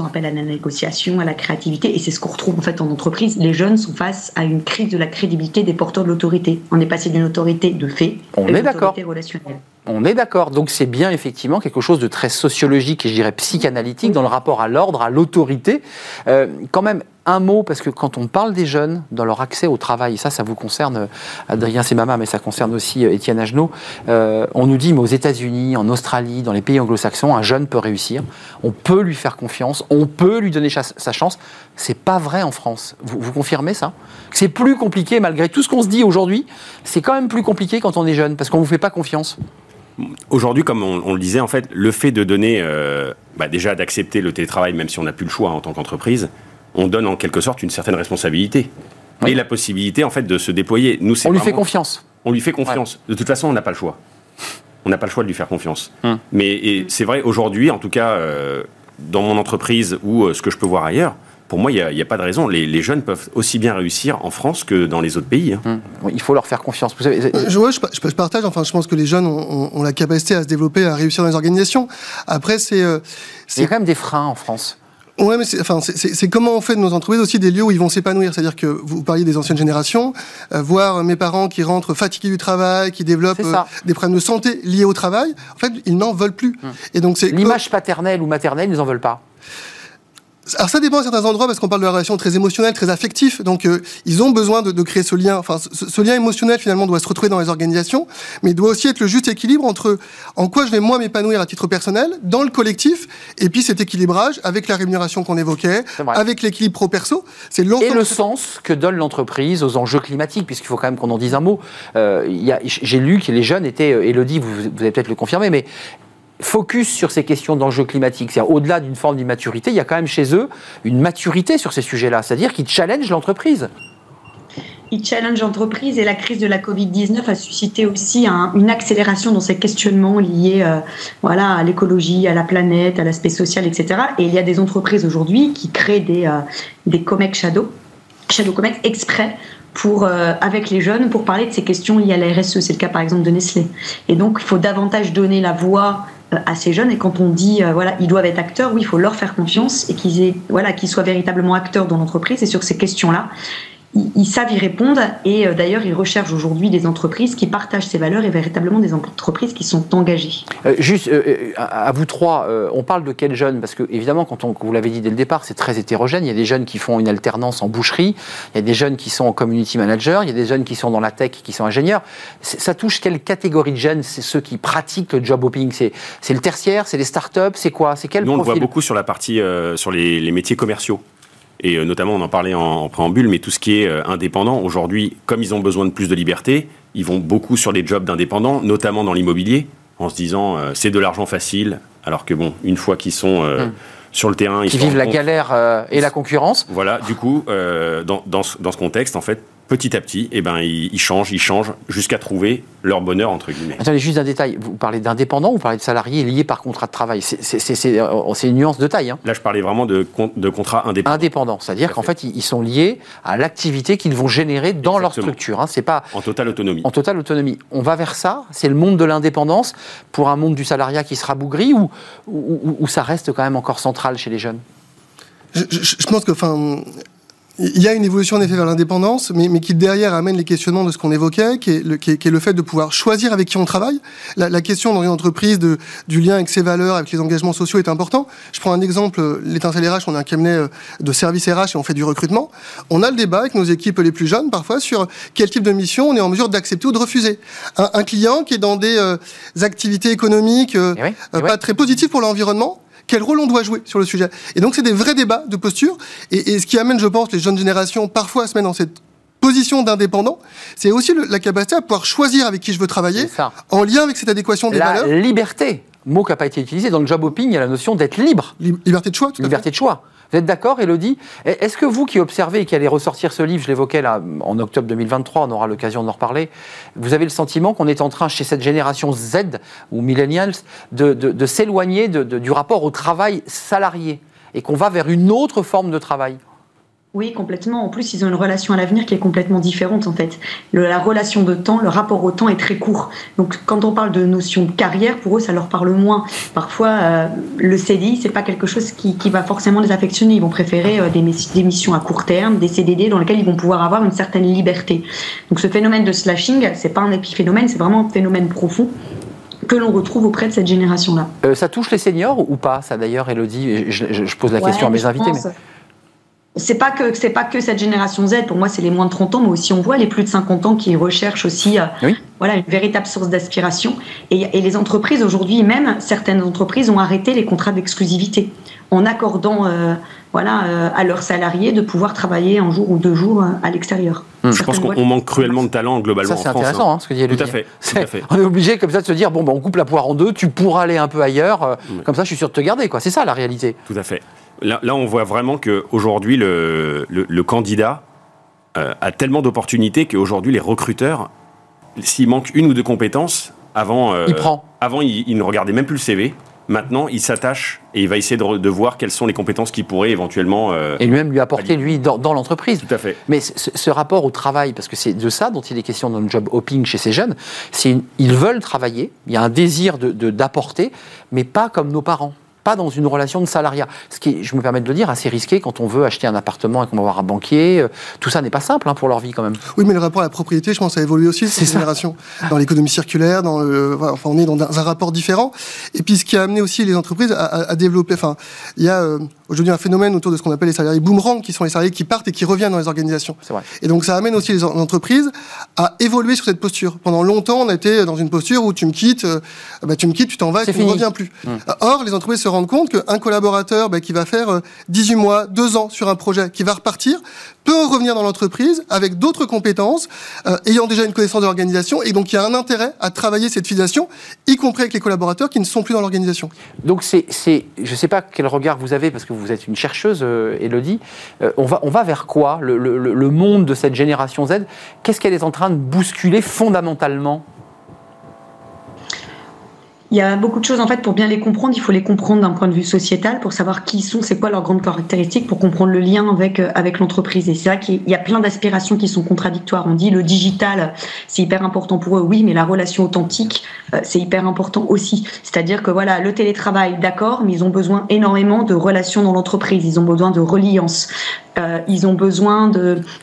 Speaker 4: On appelle à la négociation, à la créativité, et c'est ce qu'on retrouve en fait en entreprise. Les jeunes sont face à une crise de la crédibilité des porteurs de l'autorité. On est passé d'une autorité de fait.
Speaker 1: On est d'accord on est d'accord. Donc c'est bien effectivement quelque chose de très sociologique et je dirais psychanalytique dans le rapport à l'ordre, à l'autorité. Euh, quand même, un mot, parce que quand on parle des jeunes dans leur accès au travail, ça, ça vous concerne, euh, Adrien Semama, mais ça concerne aussi euh, Étienne Agenot, on nous dit, mais aux États-Unis, en Australie, dans les pays anglo-saxons, un jeune peut réussir, on peut lui faire confiance, on peut lui donner sa chance. C'est pas vrai en France. Vous, confirmez ça? C'est plus compliqué, malgré tout ce qu'on se dit aujourd'hui, c'est quand même plus compliqué quand on est jeune, parce qu'on vous fait pas confiance.
Speaker 6: Aujourd'hui, comme on, le disait, en fait, le fait de donner, euh, bah, déjà d'accepter le télétravail, même si on n'a plus le choix en tant qu'entreprise, on donne en quelque sorte une certaine responsabilité et la possibilité en fait de se déployer.
Speaker 1: Nous, on lui fait confiance.
Speaker 6: On lui fait confiance. De toute façon, on n'a pas le choix. On n'a pas le choix de lui faire confiance. Hum. Mais c'est vrai aujourd'hui, en tout cas, euh, dans mon entreprise ou euh, ce que je peux voir ailleurs, pour moi, il n'y a, pas de raison. Les, jeunes peuvent aussi bien réussir en France que dans les autres pays. Hein.
Speaker 1: Hum. il faut leur faire confiance. Vous savez,
Speaker 5: euh, je, je, partage. Enfin, je pense que les jeunes ont, la capacité à se développer, à réussir dans les organisations. Après, c'est.
Speaker 1: Euh, il y a quand même des freins en France.
Speaker 5: Ouais, mais c'est, enfin, c'est, comment on fait de nos entreprises aussi des lieux où ils vont s'épanouir. C'est-à-dire que vous parliez des anciennes générations, euh, voir mes parents qui rentrent fatigués du travail, qui développent des problèmes de santé liés au travail. En fait, ils n'en veulent plus.
Speaker 1: Hum. Et donc c'est l'image paternelle ou maternelle, ils n'en veulent pas.
Speaker 5: Alors ça dépend à certains endroits parce qu'on parle de la relation très émotionnelle, très affective. Donc euh, ils ont besoin de, de, créer ce lien. Enfin, ce, lien émotionnel finalement doit se retrouver dans les organisations, mais il doit aussi être le juste équilibre entre en quoi je vais moi m'épanouir à titre personnel, dans le collectif, et puis cet équilibrage avec la rémunération qu'on évoquait, avec l'équilibre pro-perso.
Speaker 1: C'est Et le sens que donne l'entreprise aux enjeux climatiques, puisqu'il faut quand même qu'on en dise un mot. Euh, J'ai lu que les jeunes étaient, euh, Elodie, vous, vous allez peut-être le confirmer, mais focus sur ces questions d'enjeux climatiques. C'est-à-dire, au-delà d'une forme d'immaturité, il y a quand même chez eux une maturité sur ces sujets-là, c'est-à-dire qu'ils challengent l'entreprise.
Speaker 4: Ils challengent l'entreprise et la crise de la Covid-19 a suscité aussi une accélération dans ces questionnements liés euh, voilà, à l'écologie, à la planète, à l'aspect social, etc. Et il y a des entreprises aujourd'hui qui créent des, euh, des COMEX Shadow, Shadow COMEX exprès pour, euh, avec les jeunes pour parler de ces questions liées à la RSE. C'est le cas par exemple de Nestlé. Et donc, il faut davantage donner la voix euh, ces jeunes. Et quand on dit, euh, voilà, ils doivent être acteurs, oui, il faut leur faire confiance et qu'ils voilà, qu'ils soient véritablement acteurs dans l'entreprise. Et sur ces questions-là, ils, savent y répondre. Et euh, d'ailleurs ils recherchent aujourd'hui des entreprises qui partagent ces valeurs et véritablement des entreprises qui sont engagées.
Speaker 1: Euh, juste euh, à vous trois, on parle de quels jeunes Parce que évidemment, quand on, vous l'avez dit dès le départ, c'est très hétérogène. Il y a des jeunes qui font une alternance en boucherie, il y a des jeunes qui sont en community manager, il y a des jeunes qui sont dans la tech, qui sont ingénieurs. Ça touche quelle catégorie de jeunes? C'est ceux qui pratiquent le job hopping. C'est le tertiaire, c'est les startups, c'est quoi? C'est quel
Speaker 6: Nous, on le voit beaucoup sur la partie sur les, les métiers commerciaux et euh, notamment on en parlait en, préambule, mais tout ce qui est euh, indépendant, aujourd'hui, comme ils ont besoin de plus de liberté, ils vont beaucoup sur des jobs d'indépendants, notamment dans l'immobilier, en se disant euh, c'est de l'argent facile, alors que bon, une fois qu'ils sont hmm. sur le terrain,
Speaker 1: ils vivent la galère et la concurrence.
Speaker 6: Voilà, du coup, dans, dans, ce contexte, en fait, petit à petit, eh ben, ils, changent, ils changent, jusqu'à trouver leur bonheur, entre guillemets.
Speaker 1: Attendez, juste un détail. Vous parlez d'indépendants ou vous parlez de salariés liés par contrat de travail C'est une nuance de taille. Hein.
Speaker 6: Là, je parlais vraiment de, de contrats indépendants.
Speaker 1: Indépendants, c'est-à-dire qu'en fait, ils sont liés à l'activité qu'ils vont générer dans leur structure. Hein. C'est pas
Speaker 6: en totale autonomie.
Speaker 1: En totale autonomie. On va vers ça. C'est le monde de l'indépendance pour un monde du salariat qui sera bougri ou, ou, ça reste quand même encore central chez les jeunes?
Speaker 5: Je, je pense que, enfin, il y a une évolution en effet vers l'indépendance, mais, mais qui derrière amène les questionnements de ce qu'on évoquait, qui est, le, qui, est, le, fait de pouvoir choisir avec qui on travaille. La, la, question dans une entreprise de, du lien avec ses valeurs, avec les engagements sociaux est important. Je prends un exemple, l'étincelle RH, on a un cabinet euh, de service RH et on fait du recrutement. On a le débat avec nos équipes les plus jeunes parfois sur quel type de mission on est en mesure d'accepter ou de refuser. Un, un, client qui est dans des euh, activités économiques euh, oui, euh, pas très positives pour l'environnement, quel rôle on doit jouer sur le sujet. Et donc, c'est des vrais débats de posture. Et, et, ce qui amène, je pense, les jeunes générations parfois à se mettre dans cette position d'indépendant, c'est aussi le, la capacité à pouvoir choisir avec qui je veux travailler, en lien avec cette adéquation des
Speaker 1: la
Speaker 5: valeurs.
Speaker 1: La liberté, mot qui n'a pas été utilisé. Dans le job hopping, il y a la notion d'être libre.
Speaker 5: liberté de choix, tout
Speaker 1: Liberté
Speaker 5: à fait.
Speaker 1: de choix. Vous êtes d'accord, Elodie Est-ce que vous qui observez et qui allez ressortir ce livre, je l'évoquais là en octobre 2023, on aura l'occasion d'en reparler, vous avez le sentiment qu'on est en train, chez cette génération Z ou millennials, de, s'éloigner du rapport au travail salarié et qu'on va vers une autre forme de travail?
Speaker 4: Oui, complètement. En plus, ils ont une relation à l'avenir qui est complètement différente, en fait. Le, la relation de temps, le rapport au temps est très court. Donc, quand on parle de notion de carrière, pour eux, ça leur parle moins. Parfois, euh, le CDI, c'est pas quelque chose qui, qui, va forcément les affectionner. Ils vont préférer euh, des, des, missions à court terme, des CDD dans lesquels ils vont pouvoir avoir une certaine liberté. Donc, ce phénomène de slashing, c'est pas un épiphénomène, c'est vraiment un phénomène profond que l'on retrouve auprès de cette génération-là.
Speaker 1: Euh, ça touche les seniors ou pas, ça d'ailleurs, Elodie je, je, je, pose la ouais, question à mes invités.
Speaker 4: Mais c'est pas que c'est pas que cette génération Z pour moi c'est les moins de 30 ans mais aussi on voit les plus de 50 ans qui recherchent aussi euh, oui. voilà une véritable source d'aspiration et, et, les entreprises aujourd'hui même certaines entreprises ont arrêté les contrats d'exclusivité en accordant euh, voilà euh, à leurs salariés de pouvoir travailler un jour ou deux jours à l'extérieur.
Speaker 6: Hum, je pense qu'on manque cruellement de talent globalement
Speaker 1: ça, c'est
Speaker 6: en France.
Speaker 1: intéressant hein, ce que dit
Speaker 6: tout à, fait, tout à fait.
Speaker 1: On est obligé comme ça de se dire bon ben, on coupe la poire en deux, tu pourras aller un peu ailleurs, hum. comme ça je suis sûr de te garder quoi. C'est ça la réalité.
Speaker 6: Tout à fait. Là, là, on voit vraiment qu'aujourd'hui, le, le, le, candidat euh, a tellement d'opportunités qu'aujourd'hui, les recruteurs, s'il manque une ou deux compétences, avant,
Speaker 1: euh, il, prend.
Speaker 6: avant il, il, ne regardait même plus le CV. Maintenant, il s'attache et il va essayer de, de, voir quelles sont les compétences qu'il pourrait éventuellement. Euh,
Speaker 1: et lui-même lui apporter, lui, dans, dans l'entreprise.
Speaker 6: Tout à fait.
Speaker 1: Mais ce, ce, rapport au travail, parce que c'est de ça dont il est question dans le job hopping chez ces jeunes, c'est ils veulent travailler, il y a un désir d'apporter, de, mais pas comme nos parents pas dans une relation de salariat. Ce qui je me permets de le dire, assez risqué quand on veut acheter un appartement et qu'on va voir un banquier. Tout ça n'est pas simple hein, pour leur vie quand même.
Speaker 5: Oui, mais le rapport à la propriété, je pense, a évolué aussi cette génération. Dans l'économie circulaire, dans le, enfin, on est dans un rapport différent. Et puis, ce qui a amené aussi les entreprises à, à, à développer. Enfin, il y a euh, aujourd'hui un phénomène autour de ce qu'on appelle les salariés boomerang, qui sont les salariés qui partent et qui reviennent dans les organisations.
Speaker 1: Vrai.
Speaker 5: Et donc, ça amène aussi les entreprises à évoluer sur cette posture. Pendant longtemps, on était dans une posture où tu me quittes, euh, bah, tu me quittes, tu t'en vas et tu ne reviens plus. Hum. Or, les entreprises se rendent compte qu'un collaborateur bah, qui va faire 18 mois, 2 ans sur un projet, qui va repartir, peut revenir dans l'entreprise avec d'autres compétences, euh, ayant déjà une connaissance de l'organisation, et donc il y a un intérêt à travailler cette filiation, y compris avec les collaborateurs qui ne sont plus dans l'organisation.
Speaker 1: Donc c'est, je ne sais pas quel regard vous avez, parce que vous êtes une chercheuse, euh, Elodie, euh, on, va, on va vers quoi le, le monde de cette génération Z? Qu'est-ce qu'elle est en train de bousculer fondamentalement?
Speaker 4: Il y a beaucoup de choses en fait pour bien les comprendre. Il faut les comprendre d'un point de vue sociétal pour savoir qui ils sont, c'est quoi leurs grandes caractéristiques, pour comprendre le lien avec euh, avec l'entreprise. Et c'est vrai qu'il y a plein d'aspirations qui sont contradictoires. On dit le digital, c'est hyper important pour eux, oui, mais la relation authentique, euh, c'est hyper important aussi. C'est-à-dire que voilà, le télétravail, d'accord, mais ils ont besoin énormément de relations dans l'entreprise. Ils ont besoin de reliance. Euh, ils ont besoin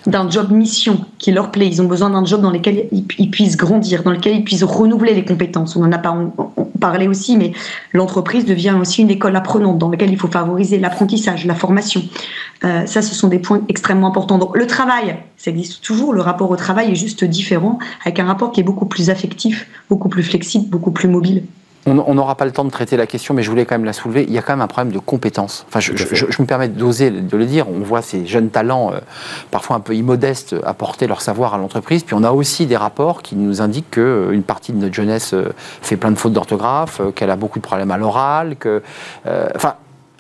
Speaker 4: d'un job mission qui leur plaît. Ils ont besoin d'un job dans lequel ils, puissent grandir, dans lequel ils puissent renouveler les compétences. On en a pas parlait aussi, mais l'entreprise devient aussi une école apprenante dans laquelle il faut favoriser l'apprentissage, la formation. Euh, ça, ce sont des points extrêmement importants. Le travail, ça existe toujours. Le rapport au travail est juste différent, avec un rapport qui est beaucoup plus affectif, beaucoup plus flexible, beaucoup plus mobile
Speaker 1: on n'aura pas le temps de traiter la question, mais je voulais quand même la soulever. Il y a quand même un problème de compétence. Enfin, je, je, je me permets d'oser de le dire. On voit ces jeunes talents, euh, parfois un peu immodestes, apporter leur savoir à l'entreprise. Puis on a aussi des rapports qui nous indiquent qu'une euh, partie de notre jeunesse euh, fait plein de fautes d'orthographe, qu'elle a beaucoup de problèmes à l'oral, que. euh, Enfin.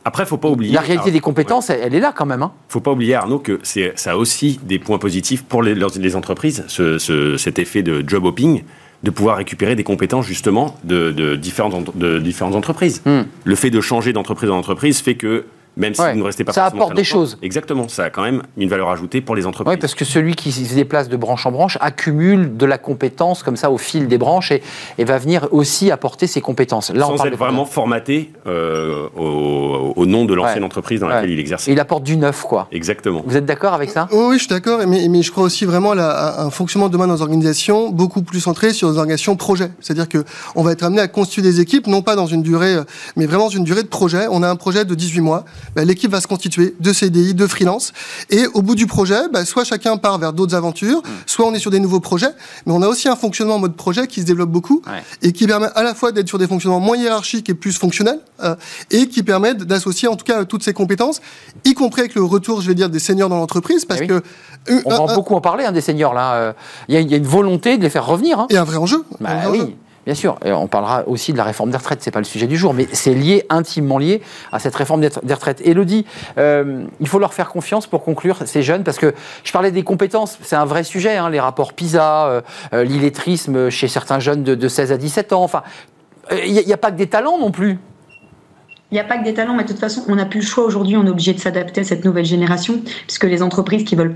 Speaker 6: après, faut pas oublier.
Speaker 1: La réalité des compétences, ouais. elle, est là quand même. Hein.
Speaker 6: Faut pas oublier, Arnaud, que ça a aussi des points positifs pour les, les entreprises, ce, ce, cet effet de job hopping de pouvoir récupérer des compétences justement de, de, différentes, de différentes entreprises.
Speaker 1: Hmm.
Speaker 6: Mm. Le fait de changer d'entreprise en entreprise fait que même si
Speaker 1: Ouais.
Speaker 6: vous ne restez pas
Speaker 1: Ça apporte des choses.
Speaker 6: Exactement, ça a quand même une valeur ajoutée pour les entreprises.
Speaker 1: Oui, parce que celui qui se déplace de branche en branche accumule de la compétence comme ça au fil des branches et, et va venir aussi apporter ses compétences. Là, on
Speaker 6: Sans
Speaker 1: parle
Speaker 6: être vraiment formaté euh, au, au nom de l'ancienne
Speaker 1: Ouais.
Speaker 6: entreprise dans
Speaker 1: Ouais.
Speaker 6: laquelle il exerçait.
Speaker 1: Il apporte du neuf, quoi.
Speaker 6: Exactement.
Speaker 1: Vous êtes d'accord avec ça?
Speaker 5: Oui, oui, je suis d'accord, mais, mais je crois aussi vraiment à, un fonctionnement demain dans les organisations beaucoup plus centré sur les organisations projet. C'est-à-dire que on va être amené à constituer des équipes, non pas dans une durée, euh, mais vraiment dans une durée de projet. On a un projet de 18 mois, bah, l'équipe va se constituer de CDI, de freelance, et au bout du projet, bah, soit chacun part vers d'autres aventures, soit on est sur des nouveaux projets, mais on a aussi un fonctionnement en mode projet qui se développe beaucoup
Speaker 1: Ouais.
Speaker 5: et qui permet à la fois d'être sur des fonctionnements moins hiérarchiques et plus fonctionnels, euh, et qui permet d'associer en tout cas toutes ces compétences, y compris avec le retour, je vais dire, des seniors dans l'entreprise, parce
Speaker 1: Eh oui.
Speaker 5: que euh,
Speaker 1: On va
Speaker 5: un-
Speaker 1: beaucoup en parler, hein, des seniors, là. Euh, Il y, a- il y a une volonté de les faire revenir. hein.
Speaker 5: et un vrai enjeu.
Speaker 1: Bah
Speaker 5: un vrai enjeu.
Speaker 1: Bien sûr. Et on parlera aussi de la réforme des retraites, c'est pas le sujet du jour, mais c'est lié, intimement lié à cette réforme des retraites. Elodie, euh, il faut leur faire confiance pour conclure ces jeunes, parce que je parlais des compétences, c'est un vrai sujet, hein, les rapports PISA, euh, euh, l'illettrisme chez certains jeunes de, de 16 à 17 ans, enfin, euh, il n'y a, pas que des talents non plus.
Speaker 4: Il n'y a pas que des talents, mais de toute façon, on n'a plus le choix aujourd'hui. On est obligé de s'adapter à cette nouvelle génération, puisque les entreprises qui veulent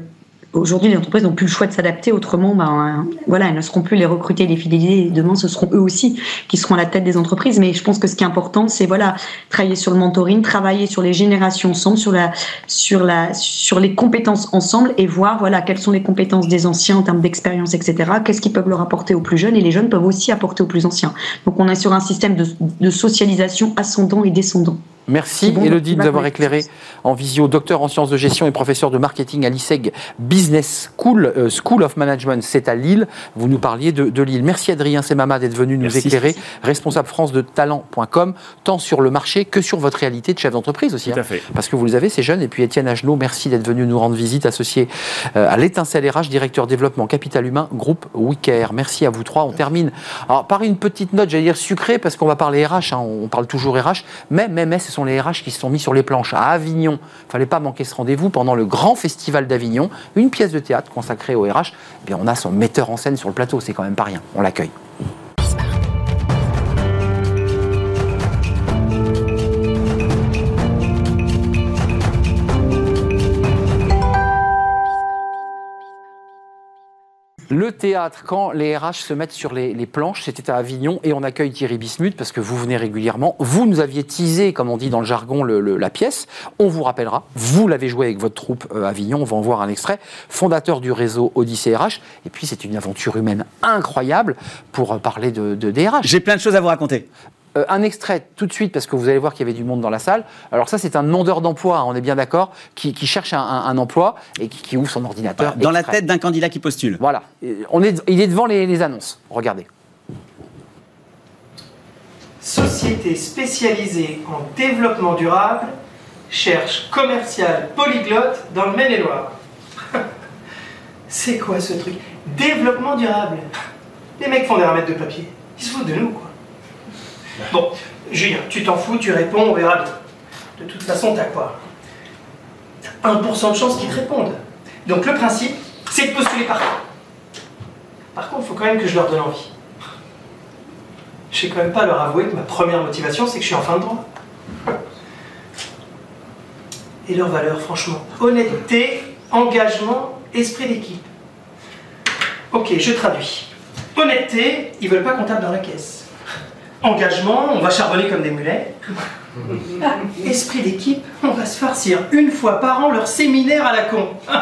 Speaker 4: Aujourd'hui, les entreprises n'ont plus le choix de s'adapter. Autrement, ben, voilà, elles ne seront plus les recruter, les fidéliser. Demain, ce seront eux aussi qui seront à la tête des entreprises. Mais je pense que ce qui est important, c'est voilà, travailler sur le mentoring, travailler sur les générations ensemble, sur la, sur la, sur les compétences ensemble, et voir voilà quelles sont les compétences des anciens en termes d'expérience, etc. Qu'est-ce qu'ils peuvent leur apporter aux plus jeunes, et les jeunes peuvent aussi apporter aux plus anciens. Donc, on est sur un système de socialisation ascendant et descendant.
Speaker 1: Merci
Speaker 4: bon,
Speaker 1: Elodie de nous avoir
Speaker 4: ouais.
Speaker 1: éclairé en visio, docteur en sciences de gestion et professeur de marketing à l'ISEG Business School, euh, School of Management, c'est à Lille. Vous nous parliez de, de Lille. Merci Adrien Semama d'être venu nous
Speaker 6: Merci.
Speaker 1: éclairer, responsable France de talent.com, tant sur le marché que sur votre réalité de chef d'entreprise aussi.
Speaker 6: Tout
Speaker 1: hein.
Speaker 6: à fait.
Speaker 1: Parce que vous les avez, ces jeunes. Et puis Étienne Agenot, merci d'être venu nous rendre visite, associé euh, à l'étincelle RH, directeur développement capital humain, groupe Wicare. Merci à vous trois. On termine alors, par une petite note, j'allais dire sucrée, parce qu'on va parler RH, hein, on parle toujours RH, mais, mais, mais ce sont les RH qui se sont mis sur les planches à Avignon. Il fallait pas manquer ce rendez-vous pendant le grand festival d'Avignon, une pièce de théâtre consacrée au RH. Eh bien, on a son metteur en scène sur le plateau, c'est quand même pas rien. On l'accueille. Le théâtre, quand les RH se mettent sur les, planches, c'était à Avignon et on accueille Thierry Bismuth parce que vous venez régulièrement. Vous nous aviez teasé, comme on dit dans le jargon, la pièce. On vous rappellera. Vous l'avez joué avec votre troupe euh, Avignon. On va en voir un extrait. Fondateur du réseau Odyssée RH. Et puis c'est une aventure humaine incroyable pour euh, parler de, de.
Speaker 7: J'ai plein de choses à vous raconter.
Speaker 1: Euh, un extrait tout de suite parce que vous allez voir qu'il y avait du monde dans la salle. Alors ça c'est un demandeur d'emploi, hein, on est bien d'accord, qui, qui cherche un, un- un emploi et qui, qui ouvre son ordinateur.
Speaker 7: Dans la tête d'un candidat qui postule.
Speaker 1: Voilà. On est, il est devant les, les annonces. Regardez.
Speaker 8: Société spécialisée en développement durable cherche commercial polyglotte dans le Maine-et-Loire. C'est quoi ce truc? Développement durable? Les mecs font des remettres de papier. Ils se foutent de nous, quoi. Bon, Julien, tu t'en fous, tu réponds, on verra bien. De toute façon, t'as quoi? T'as 1% de chance qu'ils te répondent. Donc le principe, c'est de postuler partout. Par contre, il faut quand même que je leur donne envie. Je vais quand même pas leur avouer que ma première motivation, c'est que je suis en fin de droit. Et leurs valeurs, franchement. Honnêteté, engagement, esprit d'équipe. Ok, je traduis. Honnêteté, ils veulent pas tape dans la caisse. Engagement, on va charbonner comme des mulets. Esprit d'équipe, on va se farcir une fois par an leur séminaire à la con.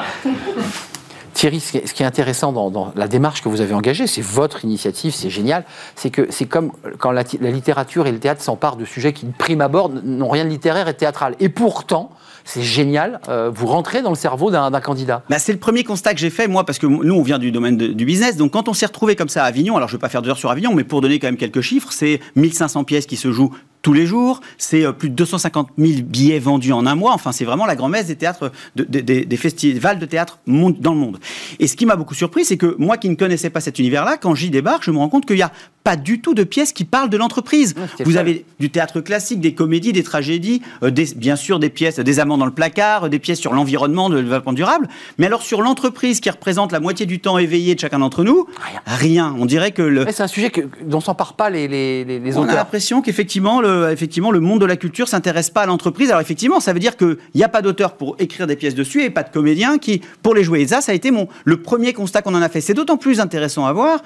Speaker 1: Thierry, ce qui est, intéressant dans, dans la démarche que vous avez engagée, c'est votre initiative, c'est génial. C'est que c'est comme quand la, la littérature et le théâtre s'emparent de sujets qui, de prime abord, n'ont rien de littéraire et théâtral. Et pourtant, c'est génial, euh, vous rentrez dans le cerveau d'un candidat.
Speaker 7: Bah, c'est le premier constat que j'ai fait, moi, parce que nous, on vient du domaine du business. Donc, quand on s'est retrouvé comme ça à Avignon, alors je ne vais pas faire d'heures sur Avignon, mais pour donner quand même quelques chiffres, c'est 1500 pièces qui se jouent tous les jours, c'est euh, plus de 250 000 billets vendus en un mois. Enfin, c'est vraiment la grand-messe des théâtres, de- de- des- des festivals de théâtre dans le monde. Et ce qui m'a beaucoup surpris, c'est que moi qui ne connaissais pas cet univers-là, quand j'y débarque, je me rends compte qu'il n'y a pas du tout de pièces qui parlent de l'entreprise.
Speaker 1: C'était
Speaker 7: Vous avez du théâtre classique, des comédies, des tragédies, euh, des- bien sûr des pièces, des amants dans le placard, euh, des pièces sur l'environnement, le développement durable. Mais alors sur l'entreprise qui représente la moitié du temps éveillé de chacun d'entre nous,
Speaker 1: Rien.
Speaker 7: rien. On dirait que le,
Speaker 1: c'est un sujet que, dont s'emparent pas les, les, les- les
Speaker 7: on a
Speaker 1: auteurs.
Speaker 7: l'impression qu'effectivement, le, le, effectivement, le monde de la culture s'intéresse pas à l'entreprise. Alors effectivement, ça veut dire qu'il n'y a pas d'auteur pour écrire des pièces dessus et pas de comédien qui pour les jouer. Et ça, ça a été mon le premier constat qu'on en a fait. C'est d'autant plus intéressant à voir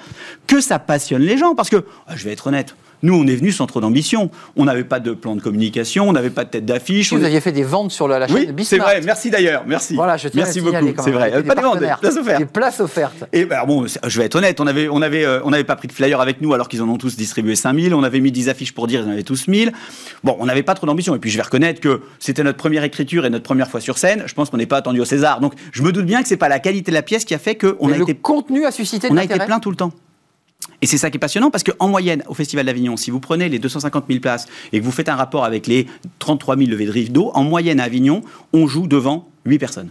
Speaker 7: que ça passionne les gens parce que ah, je vais être honnête. Nous, on est venu sans trop d'ambition. On n'avait pas de plan de communication, on n'avait pas de tête d'affiche.
Speaker 1: Vous aviez fait des ventes sur la, la chaîne
Speaker 7: oui, c'est vrai. Merci d'ailleurs. Merci.
Speaker 1: Voilà, je tiens
Speaker 7: Merci beaucoup. C'est vrai.
Speaker 1: Des
Speaker 7: Pas de vente,
Speaker 1: partenaires.
Speaker 7: des places offertes.
Speaker 1: Des places offertes.
Speaker 7: Et ben bon, je vais être honnête, on avait, on avait, euh, on n'avait pas pris de flyer avec nous alors qu'ils en ont tous distribué 5000. On avait mis 10 affiches pour dire ils en avaient tous 1000. Bon, on n'avait pas trop d'ambition. Et puis je vais reconnaître que c'était notre première écriture et notre première fois sur scène. Je pense qu'on n'est pas attendu au César. Donc je me doute bien que c'est pas la qualité de la pièce qui a fait qu'on a
Speaker 1: le
Speaker 7: été,
Speaker 1: contenu a suscité de
Speaker 7: on a été plein tout le temps. Et c'est ça qui est passionnant parce qu'en moyenne, au Festival d'Avignon, si vous prenez les 250 000 places et que vous faites un rapport avec les 33 000 levées de rideau, en moyenne à Avignon, on joue devant 8 personnes.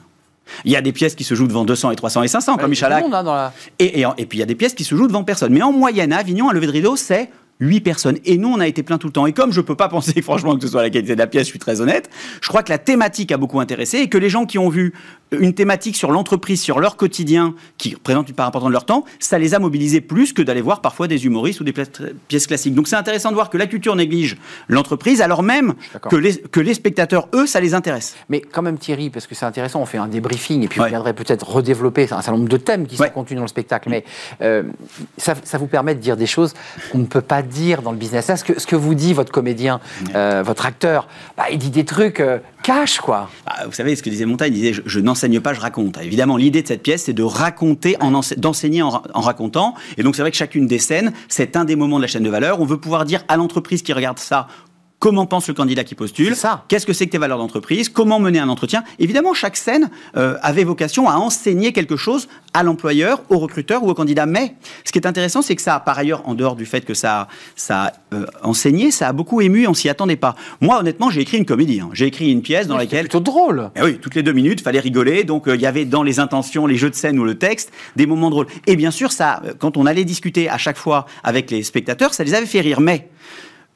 Speaker 7: Il y a des pièces qui se jouent devant 200 et 300 et 500,
Speaker 1: Ouais,
Speaker 7: comme Michalak.
Speaker 1: monde, hein, dans la-
Speaker 7: Et, et, en- et puis il y a des pièces qui se jouent devant personne. Mais en moyenne, à Avignon, un lever de rideau, c'est 8 personnes. Et nous, on a été plein tout le temps. Et comme je peux pas penser, franchement, que ce soit la qualité de la pièce, je suis très honnête, je crois que la thématique a beaucoup intéressé et que les gens qui ont vu une thématique sur l'entreprise, sur leur quotidien, qui représente une part importante de leur temps, ça les a mobilisés plus que d'aller voir parfois des humoristes ou des pièces classiques. Donc c'est intéressant de voir que la culture néglige l'entreprise, alors même que les, que les spectateurs, eux, ça les intéresse.
Speaker 1: Mais quand même Thierry, parce que c'est intéressant, on fait un débriefing et puis on viendrait peut-être redévelopper un certain nombre de thèmes qui sont contenus dans le spectacle. Mais euh, ça, ça vous permet de dire des choses qu'on ne peut pas dire dans le business. Là, ce que, ce que vous dit votre comédien, euh, votre acteur, bah, il dit des trucs euh, cash, quoi.
Speaker 7: Ah, vous savez ce que disait Montaigne, il disait je, je n'enseigne pas, je raconte. Évidemment, l'idée de cette pièce, c'est de raconter, en ense- d'enseigner en, ra- en racontant. Et donc c'est vrai que chacune des scènes, c'est un des moments de la chaîne de valeur. On veut pouvoir dire à l'entreprise qui regarde ça. Comment pense le candidat qui postule. Qu'est-ce que c'est que tes valeurs d'entreprise Comment mener un entretien Évidemment, chaque scène euh, avait vocation à enseigner quelque chose à l'employeur, au recruteur ou au candidat. Mais ce qui est intéressant, c'est que ça, par ailleurs, en dehors du fait que ça, a- ça a euh, enseigné, ça a beaucoup ému. On s'y attendait pas. Moi, honnêtement, j'ai écrit une comédie. hein. J'ai écrit une pièce dans
Speaker 1: C'est
Speaker 7: laquelle
Speaker 1: plutôt drôle.
Speaker 7: eh oui, toutes les deux minutes, fallait rigoler. Donc euh, il y avait dans les intentions, les jeux de scène ou le texte, des moments drôles. Et bien sûr, ça, euh, quand on allait discuter à chaque fois avec les spectateurs, ça les avait fait rire. Mais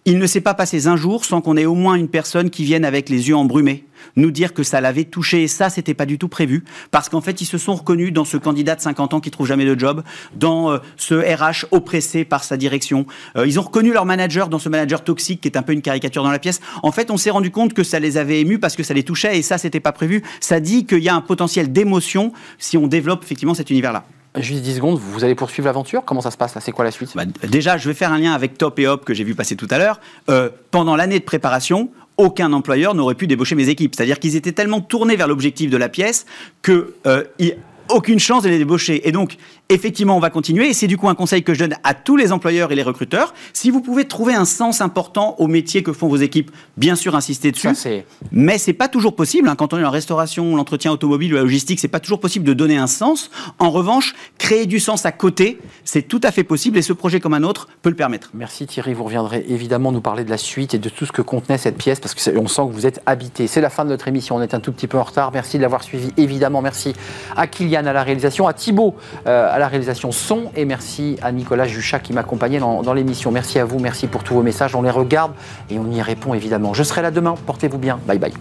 Speaker 7: il ne s'est pas passé un jour sans qu'on ait au moins une personne qui vienne avec les yeux embrumés nous dire que ça l'avait touché. Et ça, c'était pas du tout prévu. Parce qu'en fait, ils se sont reconnus dans ce candidat de 50 ans qui trouve jamais de job, dans euh, ce RH oppressé par sa direction. Euh, ils ont reconnu leur manager dans ce manager toxique qui est un peu une caricature dans la pièce. En fait, on s'est rendu compte que ça les avait émus parce que ça les touchait et ça, c'était pas prévu. Ça dit qu'il y a un potentiel d'émotion si on développe effectivement cet univers-là.
Speaker 1: Juste 10 secondes, vous allez poursuivre l'aventure? Comment ça se passe là? C'est quoi la suite?
Speaker 7: Bah, déjà, je vais faire un lien avec Top et Hop que j'ai vu passer tout à l'heure. Euh, pendant l'année de préparation, aucun employeur n'aurait pu débaucher mes équipes. C'est-à-dire qu'ils étaient tellement tournés vers l'objectif de la pièce que euh, il- aucune chance de les débaucher. Et donc, effectivement, on va continuer. Et c'est du coup un conseil que je donne à tous les employeurs et les recruteurs. Si vous pouvez trouver un sens important au métier que font vos équipes, bien sûr, insistez dessus.
Speaker 1: Ça,
Speaker 7: Mais c'est pas toujours possible. hein. Quand on est en restauration, l'entretien automobile ou la logistique, c'est pas toujours possible de donner un sens. En revanche, créer du sens à côté, c'est tout à fait possible. Et ce projet comme un autre peut le permettre.
Speaker 1: Merci Thierry, vous reviendrez évidemment nous parler de la suite et de tout ce que contenait cette pièce parce qu'on sent que vous êtes habité. C'est la fin de notre émission, on est un tout petit peu en retard. Merci de l'avoir suivi évidemment. Merci à Kylian à la réalisation, à Thibaut euh, à la réalisation son et merci à Nicolas Juchat qui m'accompagnait dans, dans l'émission. Merci à vous, merci pour tous vos messages. On les regarde et on y répond évidemment. Je serai là demain, portez-vous bien. Bye bye.